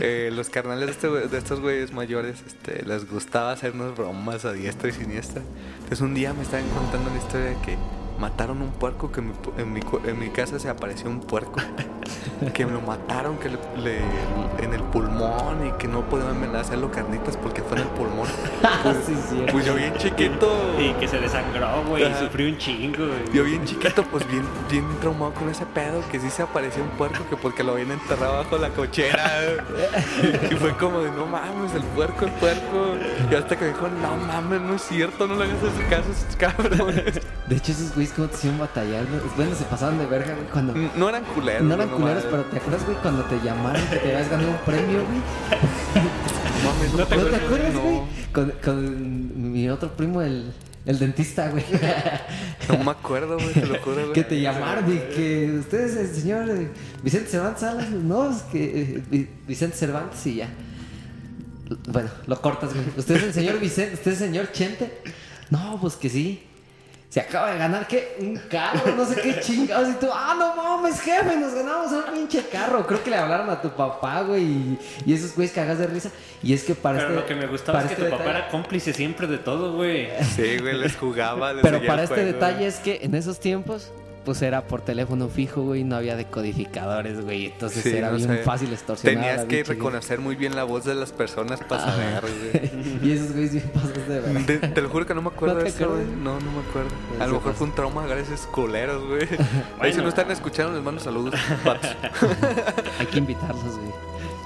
Eh, los carnales de, este de estos güeyes mayores este, les gustaba hacernos bromas a diestra y siniestra. Entonces un día me estaban contando la historia de que mataron un puerco, que en mi, pu- en mi, en mi casa se apareció un puerco. que lo mataron, que le, le- en el pulmón y que no podían hacerlo carnitas porque fue en el pulmón. Pues, Sí, pues yo bien chiquito. Y que se desangró, güey, y sufrió un chingo, güey. Yo bien chiquito, pues bien, bien traumado con ese pedo, que sí se apareció un puerco, que porque lo habían enterrado bajo la cochera. y fue como de, no mames, el puerco, el puerco. Y hasta que me dijo, no mames, no es cierto, no le hagas ese caso a esos cabrones. De hecho, esos güeyes, ¿cómo te hicieron batallar? güey? Bueno, se pasaban de verga, güey, cuando. No eran culeros. No eran culeros, pero ¿te acuerdas, güey, cuando te llamaron que te habías ganado un premio, güey? No mames, ¿No te ¿No te acuerdas? No. güey? Con, con mi otro primo, el, el dentista, güey. No me acuerdo, güey, te lo juro, güey. que te llamaron y que usted es el señor eh, Vicente Cervantes Salas. No, es que eh, Vi- Vicente Cervantes y ya. Bueno, lo cortas, güey. ¿Usted es el señor Vicente? ¿Usted es el señor Chente? No, pues que sí. Se acaba de ganar, ¿qué? Un carro, no sé qué chingados. Y tú, ah, no mames, jefe, nos ganamos un pinche carro. Creo que le hablaron a tu papá, güey. Y, y esos güeyes cagas de risa. Y es que para Pero este. lo que me gustaba es que este tu papá era cómplice siempre de todo, güey. Sí, güey, les jugaba. Les Pero para este juego. detalle es que en esos tiempos, pues era por teléfono fijo, güey, no había decodificadores, güey. Entonces Sí, era no bien sé. fácil extorsionar. Tenías que reconocer muy bien la voz de las personas para saber, güey. y esos güeyes bien pasos de verdad. Te, te lo juro que no me acuerdo ¿No de eso, güey. No, no me acuerdo. Pues A lo mejor pasa. fue un trauma gracias a esos culeros, güey. Ahí si no están escuchando, les mando saludos. Hay que invitarlos, güey.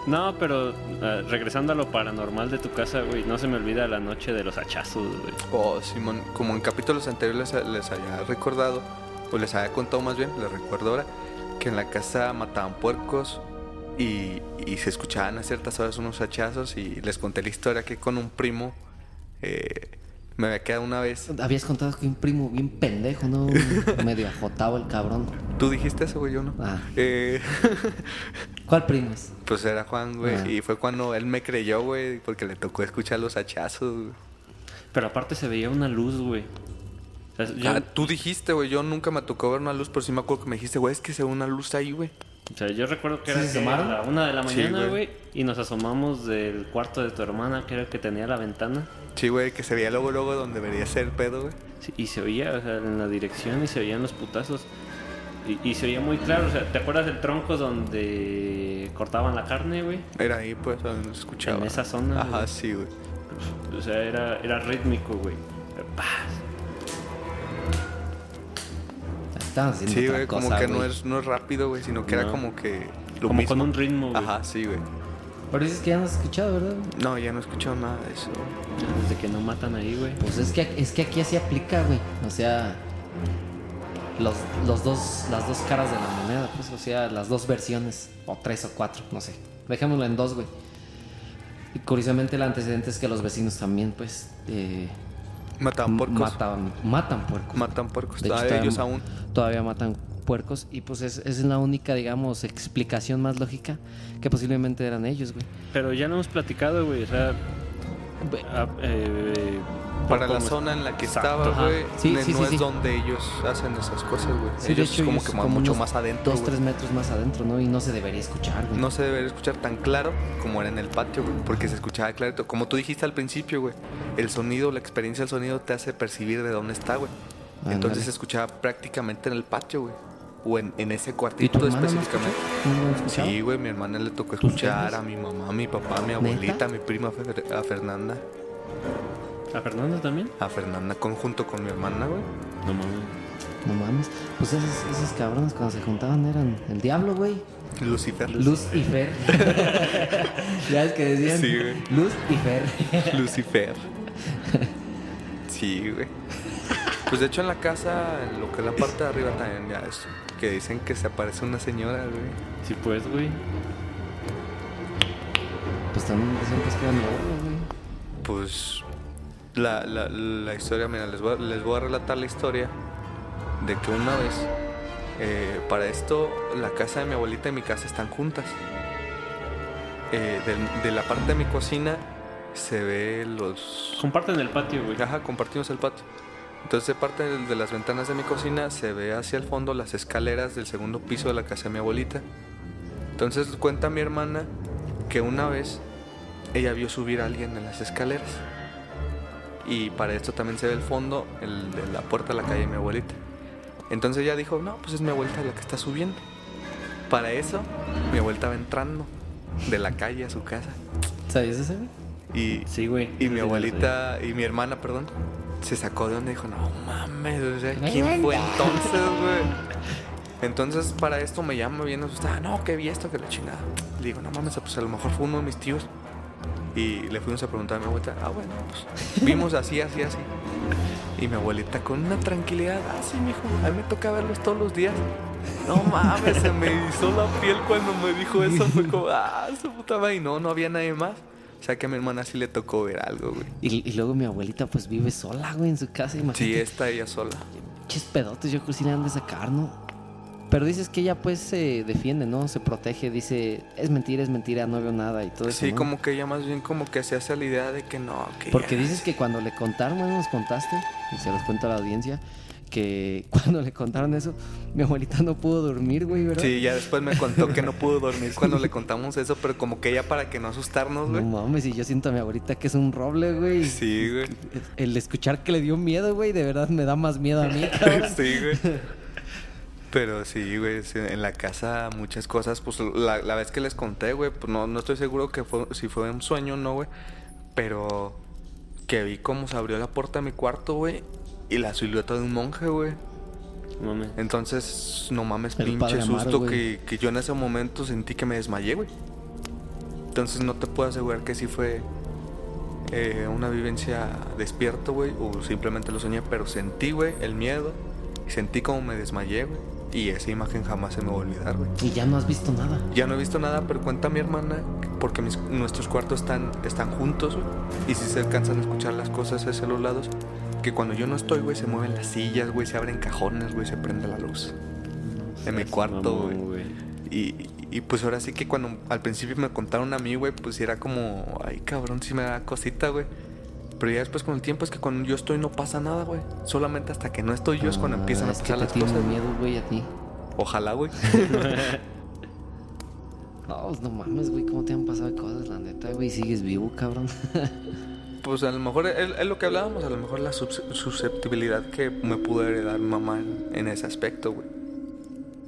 No, pero ah, regresando a lo paranormal de tu casa, güey, no se me olvida la noche de los hachazos, güey. Oh, Simón, como en capítulos anteriores les, les había recordado, o les había contado más bien, les recuerdo ahora, que en la casa mataban puercos y, y se escuchaban a ciertas horas unos hachazos y les conté la historia que con un primo eh, me había quedado una vez. Habías contado que un primo bien pendejo, ¿no? Medio ajotado el cabrón. Tú dijiste eso, güey, yo no. Ah. Eh, ¿Cuál primo es? pues era Juan, güey, Ah. y fue cuando él me creyó, güey, porque le tocó escuchar los hachazos. güey. Pero aparte se veía una luz, güey. O sea, yo, Ah, tú dijiste, güey, yo nunca me tocó ver una luz, pero sí me acuerdo que me dijiste, güey, es que se ve una luz ahí, güey. o sea, yo recuerdo que ¿Sí era asomaron? a la una de la Sí, mañana, güey. y nos asomamos del cuarto de tu hermana, que era el que tenía la ventana. Sí, güey, que se veía luego, luego donde debería ser el pedo, güey. Sí, y se oía, o sea, en la dirección y se oían los putazos. Y, y se oía muy claro, o sea, ¿te acuerdas del tronco donde cortaban la carne, güey? Era ahí, pues, donde se escuchaba. En esa zona, Ajá, sí, güey. O sea, era, era rítmico, güey. Paz. Haciendo Sí, güey, como cosa, que no es, no es rápido, güey, sino que era como que lo Como mismo. con un ritmo, güey. Ajá, sí, güey. Pero dices que ya no has escuchado, ¿verdad? No, ya no he escuchado nada de eso. Desde que no matan ahí, güey. Pues es que, es que aquí así aplica, güey. O sea, los, los dos, las dos caras de la moneda, pues, o sea, las dos versiones, o tres o cuatro, no sé. Dejémoslo en dos, güey. Y curiosamente el antecedente es que los vecinos también, pues, eh, Mataban porcos. mataban, matan puercos. Matan puercos. De hecho, Ah, todavía- ellos aún. Todavía matan puercos y pues es, es la única, digamos, explicación más lógica que posiblemente eran ellos, güey. Pero ya no hemos platicado, güey. O sea, eh, Para la zona en la que Exacto. estaba, güey, Sí, ne- sí, no sí, es sí. donde ellos hacen esas cosas, güey. De ellos hecho, como ellos que mucho más adentro, Dos, güey. tres metros más adentro, ¿no? Y no se debería escuchar, güey. No se debe escuchar tan claro como era en el patio, güey, porque se escuchaba clarito. Como tú dijiste al principio, güey, el sonido, la experiencia del sonido te hace percibir de dónde está, güey. Entonces se escuchaba prácticamente en el patio, güey. O en, en ese ¿Y tu cuartito específicamente. ¿No? Sí, güey, mi hermana le tocó ¿Tus escuchar a mi mamá, a mi papá, a mi abuelita, a mi prima, a Fer- a Fernanda. ¿A Fernando también? A Fernanda conjunto con mi hermana, güey. No mames. No mames. Pues esos, esos cabrones cuando se juntaban eran el diablo, güey. Lucifer. Luz y Fer. ya es que decían Sí, güey. Luz y Fer. Lucifer. Sí, güey. Pues de hecho en la casa, en lo que es la parte de arriba también ya es que dicen que se aparece una señora, güey. Sí, pues, güey. Pues también pues que eran lobos, güey. Pues la, la, la historia, mira, les voy, a, les voy a relatar la historia de que una vez, eh, para esto, la casa de mi abuelita y mi casa están juntas. Eh, del- de, la parte de mi cocina se ve los... Comparten el patio, güey. Ajá, compartimos el patio. Entonces, de parte de, las ventanas de mi cocina se ve hacia el fondo las escaleras del segundo piso de la casa de mi abuelita. Entonces, cuenta mi hermana que una vez ella vio subir a alguien en las escaleras. Y para esto también se ve el fondo, el de la puerta de la calle de mi abuelita. Entonces ella dijo, no, pues es mi abuelita la que está subiendo. Para eso, mi abuelita va entrando de la calle a su casa. ¿Sabías güey? Y, Sí, güey. y mi abuelita y mi hermana, perdón, se sacó de donde dijo, no mames, o sea, ¿quién fue entonces, güey? Entonces, para esto me llama bien asustada, no, que vi esto, que la chingada. Le digo, no mames, pues a lo mejor fue uno de mis tíos. Y le fuimos a preguntar a mi abuelita, ah, bueno, pues vimos así, así, así. Y mi abuelita con una tranquilidad, ah, sí, mijo, a mí me toca verlos todos los días. No mames, se me hizo la piel cuando me dijo eso. Fue como, ah, su puta madre. Y no, no había nadie más. O sea que a mi hermana sí le tocó ver algo, güey. Y, y luego mi abuelita pues vive sola, güey, en su casa, Sí, imagínate. está ella sola. Pinches pedotes, yo creo que sí le han de sacar, ¿no? Pero dices que ella pues se defiende, ¿no? Se protege, dice, es mentira, es mentira, no veo nada y todo eso. Sí, ¿no? como que ella más bien como que se hace la idea de que no, que Porque dices que cuando le contaron, bueno, nos contaste, y se los cuento a la audiencia, que cuando le contaron eso, mi abuelita no pudo dormir, güey, ¿verdad? Sí, ya después me contó que no pudo dormir cuando le contamos eso, pero como que ella para que no asustarnos, No güey. mames, y yo siento a mi abuelita que es un roble, güey. Sí, güey. El escuchar que le dio miedo, güey, de verdad me da más miedo a mí, cabrón. sí, güey. Pero sí, güey, en la casa muchas cosas, pues la, la vez que les conté, güey, pues no, no estoy seguro que fue, si fue un sueño o no, güey, pero que vi cómo se abrió la puerta de mi cuarto, güey, y la silueta de un monje, güey. Mames. Entonces, no mames, El pinche padre Amaro, susto güey. que, que yo en ese momento sentí que me desmayé, güey. Entonces no te puedo asegurar que sí fue eh, una vivencia despierto, güey, o simplemente lo soñé, pero sentí, güey, el miedo y sentí como me desmayé, güey. Y esa imagen jamás se me va a olvidar, güey. Y ya no has visto nada. Ya no he visto nada, pero cuenta mi hermana, porque mis- nuestros cuartos están, están juntos, güey. Y si se alcanzan a escuchar las cosas hacia los lados, que cuando yo no estoy, güey, se mueven las sillas, güey, se abren cajones, güey, se prende la luz. En mi cuarto, güey. Y, y pues ahora sí que cuando al principio me contaron a mí, güey, pues era como, ay cabrón, sí me da cosita, güey. Pero ya después con el tiempo es que cuando yo estoy no pasa nada, güey. Solamente hasta que no estoy yo es cuando Ah, empiezan a que pasar te las cosas. miedo, güey, a ti. Ojalá, güey. No, pues no mames, güey, cómo te han pasado cosas, la neta, güey, sigues vivo, cabrón. Pues a lo mejor es, lo que hablábamos, a lo mejor la sus- susceptibilidad que me pudo heredar mamá en, ese aspecto, güey.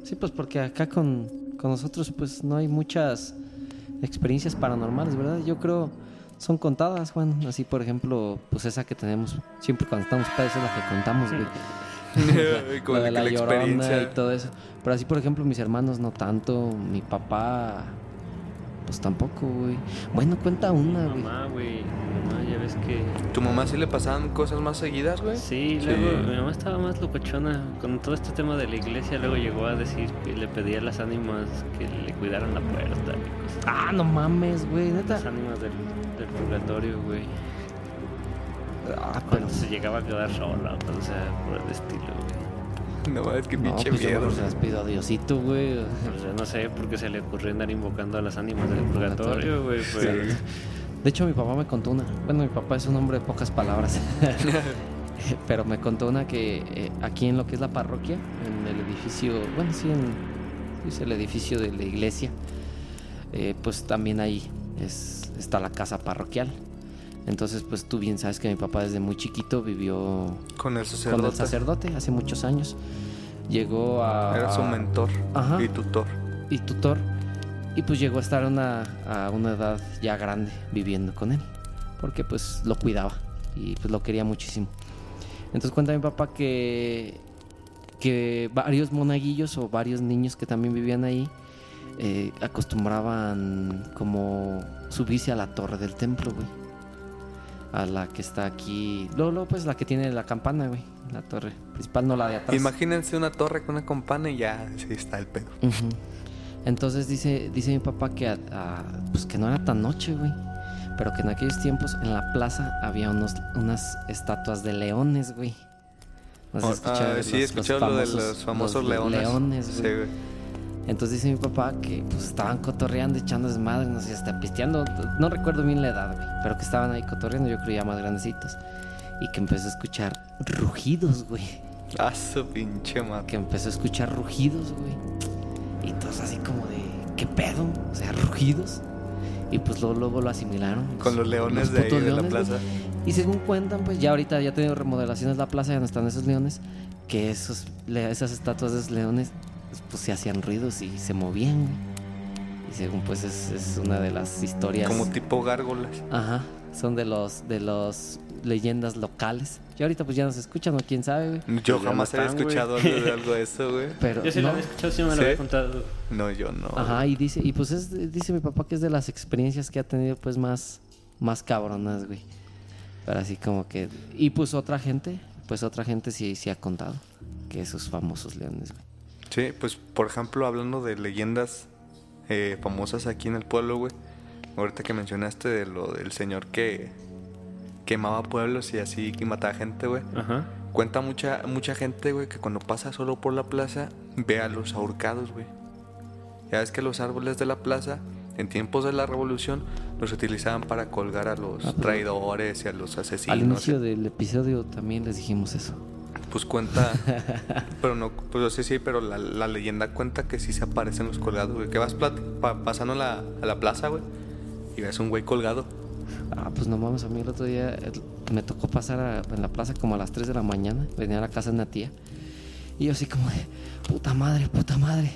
sí, pues porque acá con, con nosotros, pues no hay muchas experiencias paranormales, ¿verdad? Yo creo son contadas, Juan. Así, por ejemplo, pues esa que tenemos siempre cuando estamos pedos es la que contamos, güey. Como la de que la, llorona experiencia. y todo eso. Pero así, por ejemplo, mis hermanos no tanto. Mi papá, pues tampoco, güey. Bueno, cuenta una, güey. Mamá, güey. Que. ¿Tu mamá sí le pasaban cosas más seguidas, güey? Sí, luego mi mamá estaba más locochona con todo este tema de la iglesia. Luego llegó a decir que le pedía a las ánimas que le cuidaran la puerta. y cosas. Ah, no mames, güey, neta. Las ánimas del, del purgatorio, güey. Ah, pero. Cuando se llegaba a quedar sola, o sea, por el estilo, güey. No, es que No, pinche pues yo miedo. se las pido a Diosito, güey. O sea, no sé por qué se le ocurrió andar invocando a las ánimas del purgatorio, güey. Pues, De hecho, mi papá me contó una. Bueno, mi papá es un hombre de pocas palabras. Pero me contó una que eh, aquí en lo que es la parroquia, en el edificio, bueno, sí, en es el edificio de la iglesia, eh, pues también ahí es, está la casa parroquial. Entonces, pues tú bien sabes que mi papá desde muy chiquito vivió Con el sacerdote. con el sacerdote hace muchos años. Llegó a... Era su mentor Ajá. y tutor. y tutor. Y pues llegó a estar una, a una edad ya grande viviendo con él. Porque pues lo cuidaba y pues lo quería muchísimo. Entonces cuenta mi papá que, que varios monaguillos o varios niños que también vivían ahí eh, acostumbraban como subirse a la torre del templo, güey. A la que está aquí. Luego, luego, pues la que tiene la campana, güey. La torre principal, no la de atrás. Imagínense una torre con una campana y ya sí está el pedo. Ujú. Entonces dice, dice mi papá que, a- a- pues que no era tan noche, güey. Pero que en aquellos tiempos en la plaza había unos, unas estatuas de leones, güey. ¿No has escuchado ah, sí, los- lo de los famosos los leones. leones, Sí, güey. güey. Entonces dice mi papá que pues estaban cotorreando, echando desmadre, no sé, hasta pisteando. No recuerdo bien la edad, güey. Pero que estaban ahí cotorreando, yo creo ya más grandecitos. Y que empezó a escuchar rugidos, güey Ah, su pinche madre. que empezó a escuchar rugidos, güey. Y todos así como de, ¿qué pedo? O sea, rugidos. Y pues luego, luego lo asimilaron. Con los leones de ahí de la leones, plaza. Y según cuentan, pues ya ahorita ya ha tenido remodelaciones la plaza, ya no están esos leones, que esos, esas estatuas de esos leones pues se hacían ruidos y se movían. Y según pues es, es una de las historias. Como tipo gárgolas. Ajá, son de los de los leyendas locales. Y ahorita pues ya no se escuchan, o quién sabe, güey. Yo Pues jamás había escuchado algo de algo de eso, güey. Pero Yo sí no. lo había escuchado, sí me lo ¿Sí? había contado. No, yo no. Ajá, y dice, y pues es, dice mi papá que es de las experiencias que ha tenido pues más, más cabronas, güey. Pero así como que. Y pues otra gente, pues otra gente sí, sí ha contado que esos famosos leones, güey. Sí, pues por ejemplo, hablando de leyendas eh, famosas aquí en el pueblo, güey. Ahorita que mencionaste de lo del señor que quemaba pueblos y así que mataba gente, güey. Ajá. Cuenta mucha mucha gente, güey, que cuando pasa solo por la plaza ve a los ahorcados, güey. Ya ves que los árboles de la plaza, en tiempos de la revolución, los utilizaban para colgar a los traidores y a los asesinos. Al inicio del episodio también les dijimos eso. Pues cuenta, pero no, pues sí, sí, pero la, la leyenda cuenta que sí se aparecen los colgados, güey. Que vas pa- pasando la, a la plaza, güey, y ves un güey colgado. Ah, pues no mames, a mí el otro día me tocó pasar a- en la plaza como a las 3 de la mañana. Venía a la casa de una tía. Y yo así como de, puta madre, puta madre.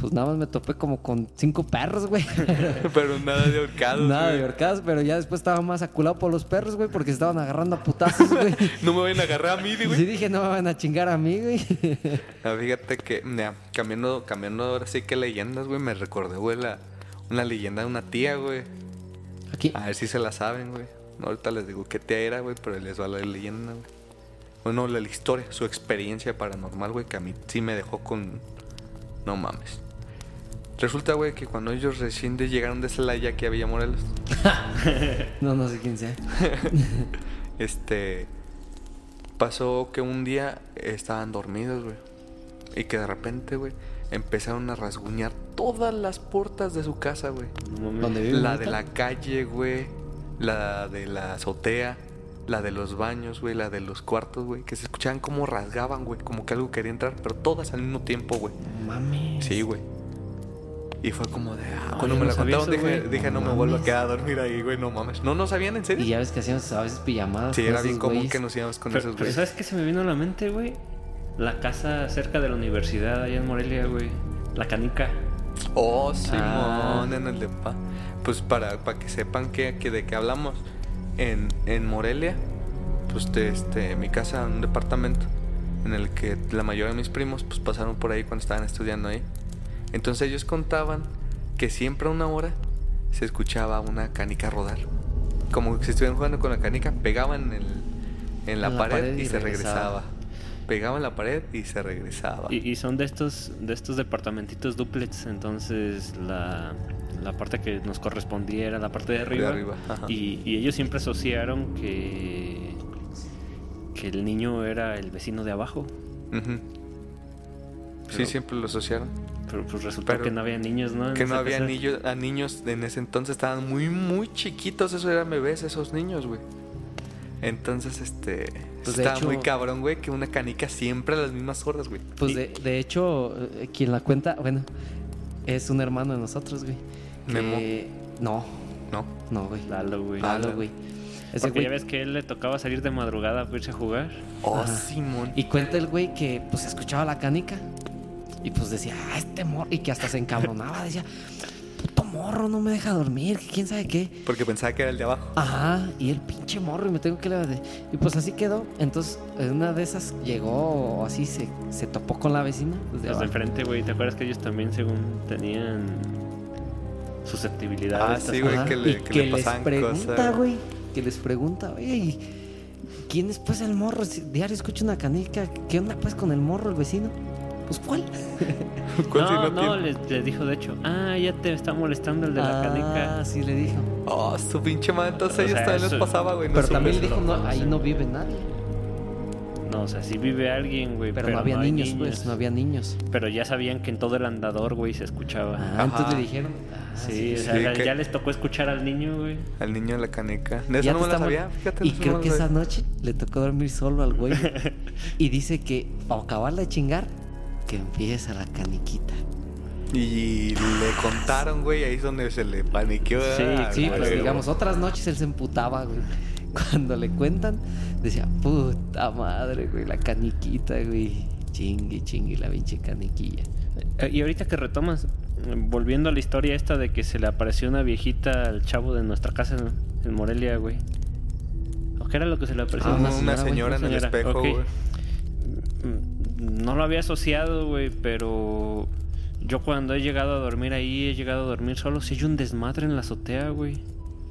Pues nada más me topé como con cinco perros, güey. pero nada de ahorcados, Nada güey. de horcadas, pero ya después estaba más aculado por los perros, güey, porque se estaban agarrando a putazos, güey. No me vayan a agarrar a mí, güey. Sí dije, no me van a chingar a mí, güey. Ah, fíjate que, ya, cambiando, cambiando ahora sí que leyendas, güey, me recordé, güey, la, una leyenda de una tía, güey. Aquí. A ver si se la saben, güey. Ahorita les digo qué tía era, güey, pero les va la leyenda, güey. Bueno, la, la historia, su experiencia paranormal, güey, que a mí sí me dejó con... No mames. Resulta, güey, que cuando ellos recién de- llegaron de Celaya, que había Morelos, No, no sé quién sea. este... Pasó que un día estaban dormidos, güey. Y que de repente, güey, empezaron a rasguñar todas las puertas de su casa, güey. La de la calle, güey. La de la azotea. La de los baños, güey. La de los cuartos, güey. Que se escuchaban como rasgaban, güey. Como que algo quería entrar. Pero todas al mismo tiempo, güey. Mames. Sí, güey. Y fue como de... Ah, No, cuando me no la contaron eso, dije, güey. dije, no, No me vuelvo a quedar a dormir ahí, güey. No mames. ¿No, no sabían en serio? Y ya ves que hacíamos a veces pijamadas. Sí, con era esos bien común güeyes. que nos íbamos con Pero, esos pero güeyes. ¿sabes qué se me vino a la mente, güey? La casa cerca de la universidad, allá en Morelia, güey. La canica. Oh, Simón, Ah. en el de Pa. Pues para, para que sepan que, que de qué hablamos. En, en Morelia, pues de este, mi casa, un departamento en el que la mayoría de mis primos pues pasaron por ahí cuando estaban estudiando ahí. Entonces ellos contaban que siempre a una hora se escuchaba una canica rodar. Como si estuvieran jugando con la canica, pegaban en, el, en la, En la pared, pared y, y se regresaba. Regresaba. Pegaban la pared y se regresaba. Y, y son de estos, de estos departamentitos duplex, entonces la, la parte que nos correspondía era la parte de arriba. Y, y ellos siempre asociaron que, que el niño era el vecino de abajo. Sí, Pero- siempre lo asociaron. Pero pues resultó Pero que no había niños, ¿no? En Que no había niños, a niños en ese entonces estaban muy, muy chiquitos. Eso eran bebés, esos niños, güey. Entonces, este. Pues, de estaba hecho- muy cabrón, güey, que una canica siempre a las mismas horas, güey. Pues Y- de, de hecho, eh, quien la cuenta, bueno, es un hermano de nosotros, güey. Memo. Que- No, ¿No? no, güey. Lalo, güey. Lalo, güey. Ese Porque güey. ya ves que él le tocaba salir de madrugada para irse a jugar. Oh, Ajá. Simón. Y cuenta el güey que pues escuchaba la canica y pues decía, ah, este morro, y que hasta se encabronaba, decía, puto morro, no me deja dormir, que quién sabe qué. Porque pensaba que era el de abajo. Ajá, y el pinche morro, y me tengo que levantar. Y pues así quedó. Entonces, en una de esas llegó, así se, se topó con la vecina. pues, de Los de abajo. enfrente, güey. ¿Te acuerdas que ellos también, según tenían susceptibilidad? Ah, sí, güey, que le- y que que, le les pregunta, cosas. güey, que les pregunta, oye, ¿y ¿quién es pues el morro? Si diario escucha una canica, ¿qué onda pues con el morro, el vecino? Pues, ¿cuál? ¿Cuál si No, no, les, les dijo de hecho, ah, ya te está molestando el de la ah, canica. sí le dijo. Oh, su pinche madre. Entonces ellos también les pasaba, güey. no Pero también vecino. dijo, no, no ahí no vive nadie. No, o sea, sí vive alguien, güey. Pero, Pero, no había hay niños, pues, no había niños. Pero ya sabían que en todo el andador, güey, se escuchaba. Ah, Ajá. entonces le dijeron. ah, sí, o sí, sea, que- ya les tocó escuchar al niño, güey. Al niño de la canica. De Ya no me la estamos- sabía, fíjate. Y no creo que esa noche le tocó dormir solo al güey. y dice que, para acabarla de chingar, que empieza la caniquita. Y le contaron, güey, ahí es donde se le paniqueó. Sí, ah, Sí, pues digamos, otras noches él se emputaba, güey. Cuando le cuentan, decía, puta madre, güey, la caniquita, güey. chingue, chingue la pinche caniquilla. Eh, Y ahorita que retomas, volviendo a la historia esta de que se le apareció una viejita al chavo de nuestra casa en, Morelia, güey. ¿O qué era lo que se le apareció? Ah, Una, señora, señora, en el Señora, espejo, güey. No lo había asociado, güey, pero yo cuando he llegado a dormir ahí, he llegado a dormir solo. Si hay un desmadre en la azotea, güey.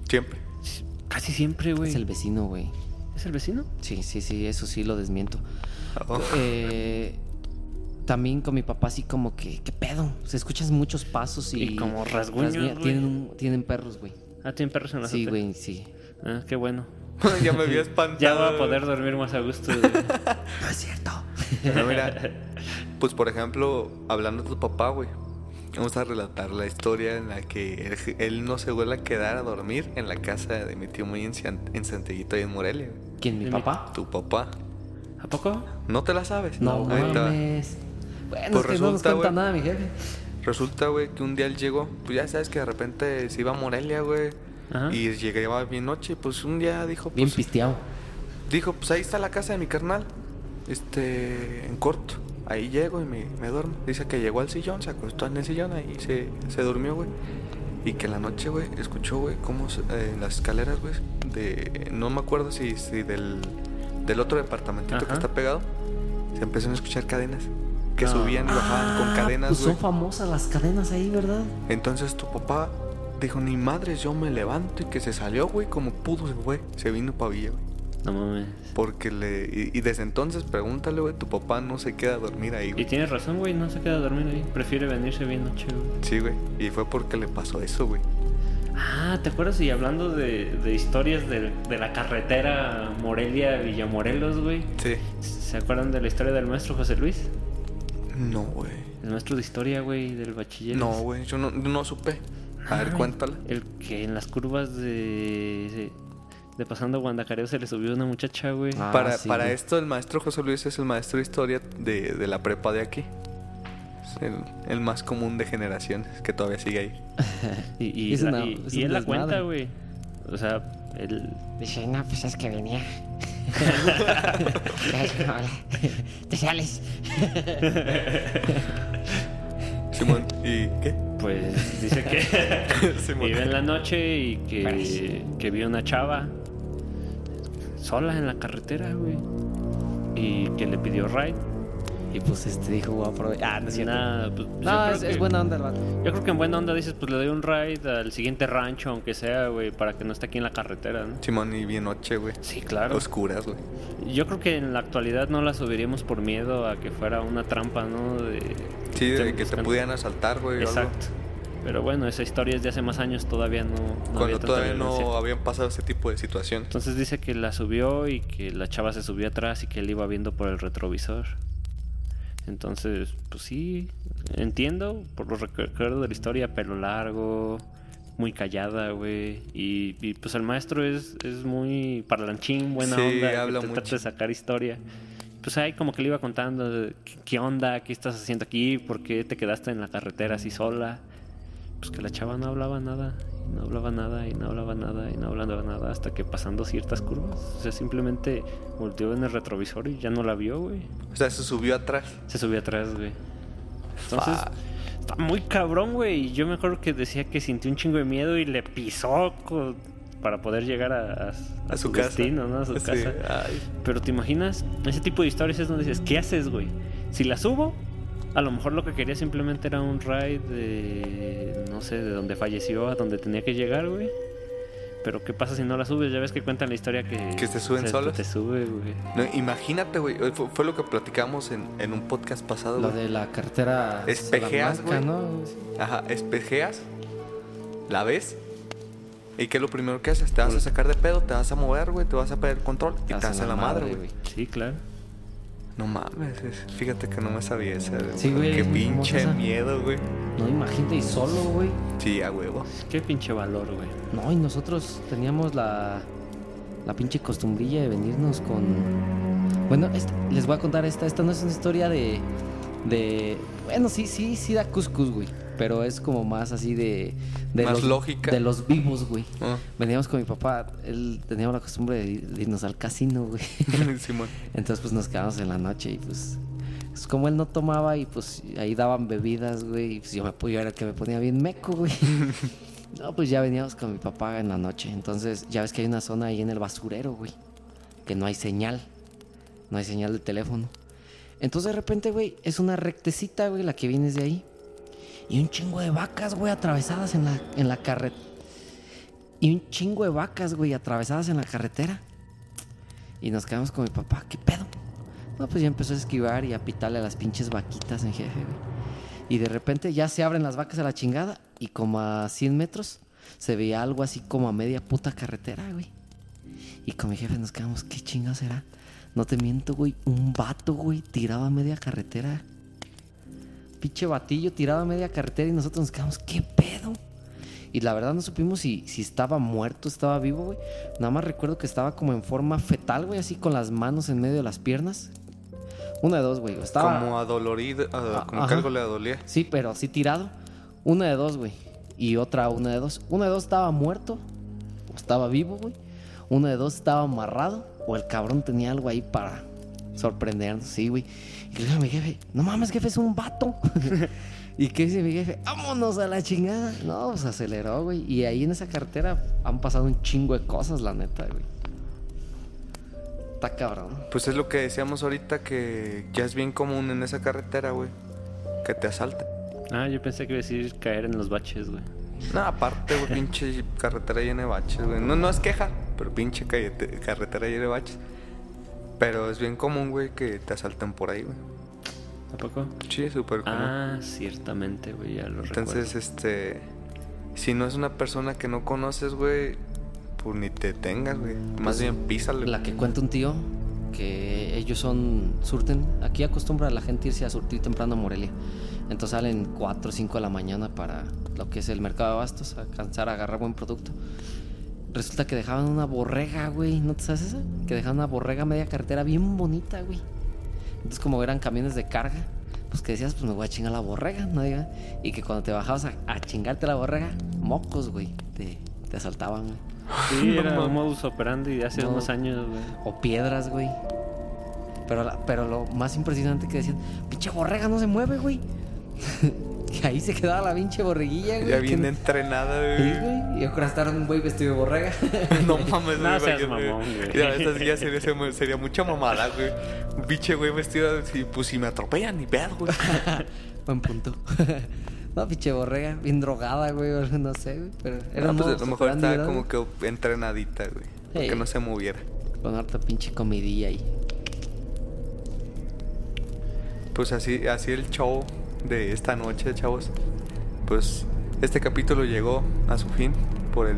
Siempre. Sí, Casi siempre, güey. Es el vecino, güey. ¿Es el vecino? Sí, sí, sí, eso sí lo desmiento. Oh. Eh, también con mi papá así como que, ¿qué pedo? Se escuchan muchos pasos y... Y como rasguños, rasguña- güey. Tienen, un- tienen perros, güey. Ah, tienen perros en la Sí, azotea. güey, sí. Ah, qué bueno. ya me había espantado. Ya voy a poder dormir más a gusto. güey. No es cierto. No, mira, pues por ejemplo, hablando de tu papá, güey. Vamos a relatar la historia en la que él, él no se vuelve a quedar a dormir en la casa de mi tío muy en, San- en Santillito y en Morelia. güey. ¿Quién, mi papá? Tu papá. ¿A poco? ¿No te la sabes? No, te va. mames. Bueno, Pues es que no nos cuenta güey. nada, mi jefe. Resulta, güey, que un día él llegó. Pues ya sabes que de repente se iba a Morelia, güey. Ajá. Y llegaba bien noche. Pues un día dijo, Bien pues, pisteado. dijo, pues ahí está la casa de mi carnal. Este, en corto. Ahí llego y me, me duermo. Dice que llegó al sillón, se acostó en el sillón, ahí se, se durmió, güey. Y que en la noche, güey, escuchó, güey, cómo eh, en las escaleras, güey, de... No me acuerdo si, si del, del otro departamentito que está pegado, se empezaron a escuchar cadenas. Que No. subían y bajaban con Ah, cadenas, Pues güey. son famosas las cadenas ahí, ¿verdad? Entonces tu papá dijo, ni madres, yo me levanto y que se salió, güey, como pudo se fue. Se vino pa' Villa, güey. No mames. Porque le... Y, y desde entonces, pregúntale, güey, tu papá no se queda a dormir ahí, Y güey. tienes razón, güey. No se queda a dormir ahí. Prefiere venirse bien noche, güey. Sí, güey. Y fue porque le pasó eso, güey. Ah, ¿te acuerdas? Y hablando de, de historias de, de la carretera Morelia-Villamorelos, güey. Sí. ¿Se acuerdan de la historia del maestro José Luis? No, güey. El maestro de historia, güey, del bachiller. No, güey. Yo no, no supe. A ver, Ay, cuéntala. El que en las curvas de, de, pasando Guandacareo se le subió una muchacha, güey. Ah, para sí, para güey. esto, el maestro José Luis es el maestro de historia de, de la prepa de aquí. Es el, el más común de generaciones que todavía sigue ahí. Y, y, Es la- una- y- es y él la cuenta, güey. O sea, él... Dice, no, pues es que venía. Te sales. Simón, ¿y qué? Pues dice que vive en la noche y que, que vio una chava sola en la carretera, güey. Y que le pidió ride. Y pues este dijo, voy a aprovechar. Ah, no es cierto. Nada, pues, no, es, buena onda el vato. Yo creo que en buena onda dices, pues le doy un ride al siguiente rancho, aunque sea, güey, para que no esté aquí en la carretera, ¿no? Simón, y bien noche, güey. Sí, claro. Oscuras, güey. Yo creo que en la actualidad no la subiríamos por miedo a que fuera una trampa, ¿no? De... Sí, de que te buscando. pudieran asaltar, güey. o algo. Pero bueno, esa historia es de hace más años, todavía no. no Cuando todavía violencia. no habían pasado ese tipo de situaciones. Entonces dice que la subió y que la chava se subió atrás y que él iba viendo por el retrovisor. Entonces, pues sí, entiendo por lo que recuerdo de la historia, pelo largo, muy callada, güey. Y, y, pues el maestro es, es muy parlanchín, buena Sí, onda, habla trata de sacar historia. Pues ahí como que le iba contando de, ¿qué, qué onda, qué estás haciendo aquí, por qué te quedaste en la carretera así sola. Pues que la chava no hablaba nada, y no hablaba nada, y no hablaba nada, y no hablaba nada, hasta que pasando ciertas curvas, o sea, simplemente volteó en el retrovisor y ya no la vio, güey. O sea, se subió atrás. Se subió atrás, güey. Entonces, está muy cabrón, güey. Y yo me acuerdo que decía que sintió un chingo de miedo y le pisó para poder llegar a, a- A su destino, ¿no? A su Sí, casa. ay. Pero te imaginas, ese tipo de historias es donde dices, ¿qué haces, güey? Si la subo, a lo mejor lo que quería simplemente era un ride de, no sé, de donde falleció a donde tenía que llegar, güey. Pero ¿qué pasa si no la subes? Ya ves que cuentan la historia que... Que se suben se- solos. Te sube, güey. No, imagínate, güey. Fue, fue lo que platicamos en, en un podcast pasado, Lo güey. de la carretera Espejeas, güey. ¿no? Ajá, espejeas, la ves. ¿Y qué es lo primero que haces? Te vas a sacar de pedo, te vas a mover, güey, te vas a perder control y te vas a la madre, güey. Sí, claro. No mames, es- fíjate que no me sabía esa. Sí, güey, Qué pinche miedo, güey. No, imagínate, y solo, güey. Sí, a huevo. Qué pinche valor, güey. No, y nosotros teníamos la, la pinche costumbrilla de venirnos con... Bueno, este- les voy a contar esta. Esta no es una historia de... de... Bueno, sí, sí, sí da cuscús, güey. Pero es como más así de... de Más los, lógica. De los vivos, güey. Ah, Veníamos con mi papá. Él teníamos la costumbre de, irnos al casino, güey. Simón. Entonces, pues nos quedamos en la noche y pues Pues como él no tomaba y pues ahí daban bebidas, güey, y pues yo, me, yo era el que me ponía bien meco, güey. no, pues ya veníamos con mi papá en la noche. Entonces, ya ves que hay una zona ahí en el basurero, güey, que no hay señal. No hay señal de teléfono. Entonces, de repente, güey, es una rectecita, güey, la que vienes de ahí. Y un chingo de vacas, güey, atravesadas en la, en la carretera. Y un chingo de vacas, güey, atravesadas en la carretera. Y nos quedamos con mi papá, ¿qué pedo? No, pues ya empezó a esquivar y a pitarle a las pinches vaquitas en jefe, güey. Y de repente ya se abren las vacas a la chingada y como a 100 metros se veía algo así como a media puta carretera, güey. Y con mi jefe nos quedamos, ¿qué chingados será? No te miento, güey, un vato, güey, tirado a media carretera. Pinche batillo tirado a media carretera y nosotros nos quedamos, ¿qué pedo? Y la verdad no supimos si, si estaba muerto, estaba vivo, güey. Nada más recuerdo que estaba como en forma fetal, güey, así con las manos en medio de las piernas. Una de dos, güey. Estaba... Como adolorido, Ah, como que algo le dolía. Sí, pero así tirado. Una de dos, güey. Y otra, una de dos. Una de dos estaba muerto. O estaba vivo, güey. Una de dos estaba amarrado. O el cabrón tenía algo ahí para sorprendernos. Sí, güey. Y le digo a mi jefe, no mames, jefe, es un vato. ¿Y qué dice mi jefe? Vámonos a la chingada. No, pues aceleró, güey. Y ahí en esa carretera han pasado un chingo de cosas, la neta, güey. Está cabrón. Pues es lo que decíamos ahorita que ya es bien común en esa carretera, güey. Que te asalten. Ah, yo pensé que iba a decir caer en los baches, güey. No, aparte, güey, pinche carretera llena de baches, güey. No, no es queja, pero pinche carretera llena de baches. Pero es bien común, güey, que te asalten por ahí, güey. ¿A poco? Sí, es súper común. Ah, ciertamente, güey, ya lo Entonces, este. Si no es una persona que no conoces, güey, pues ni te tengas, güey. Más bien písale. La que cuenta un tío que ellos son surten. Aquí acostumbra la gente irse a surtir temprano a Morelia. Entonces salen 4 o 5 de la mañana para lo que es el mercado de abastos, a alcanzar a agarrar buen producto. Resulta que dejaban una borrega, güey. ¿No te sabes eso? Que dejaban una borrega media carretera bien bonita, güey. Entonces, como eran camiones de carga, pues que decías, pues me voy a chingar la borrega, ¿no? Diga? Y que cuando te bajabas a, a chingarte la borrega, mocos, güey, te, te asaltaban, güey. Sí, era un modus operandi de hace No. unos años, güey. O piedras, güey. Pero, pero lo más impresionante que decían, pinche borrega no se mueve, güey. que ahí se quedaba la pinche borreguilla, güey. Ya bien no- entrenada, Sí, güey. güey. Y ahora estar un güey vestido de borrega. No mames, No güey, seas güey. mamón, güey. Ya, ya sería, sería mucha mamada, güey. Un pinche güey vestido así, pues si me atropellan, ni pedo, güey. Buen punto. no, pinche borrega, bien drogada, güey. No sé, güey. Pero era No, pues a lo mejor estaba ¿verdad, como güey? que entrenadita, güey. para Ey. Que no se moviera. Con harta pinche comidilla ahí. Pues así, así el show de esta noche, chavos. Pues este capítulo llegó a su fin por el,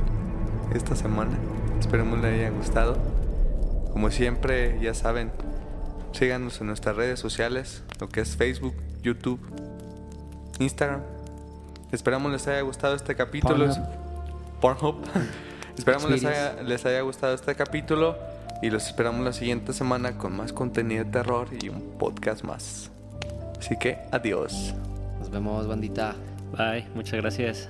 esta semana. Esperemos le haya gustado. Como siempre, ya saben, síganos en nuestras redes sociales, lo que es Facebook, YouTube, Instagram. Esperamos les haya gustado este capítulo. Pornhub. Esperamos les haya, les haya gustado este capítulo y los esperamos la siguiente semana con más contenido de terror y un podcast más. Así que adiós. Nos vemos, bandita. Bye, muchas gracias.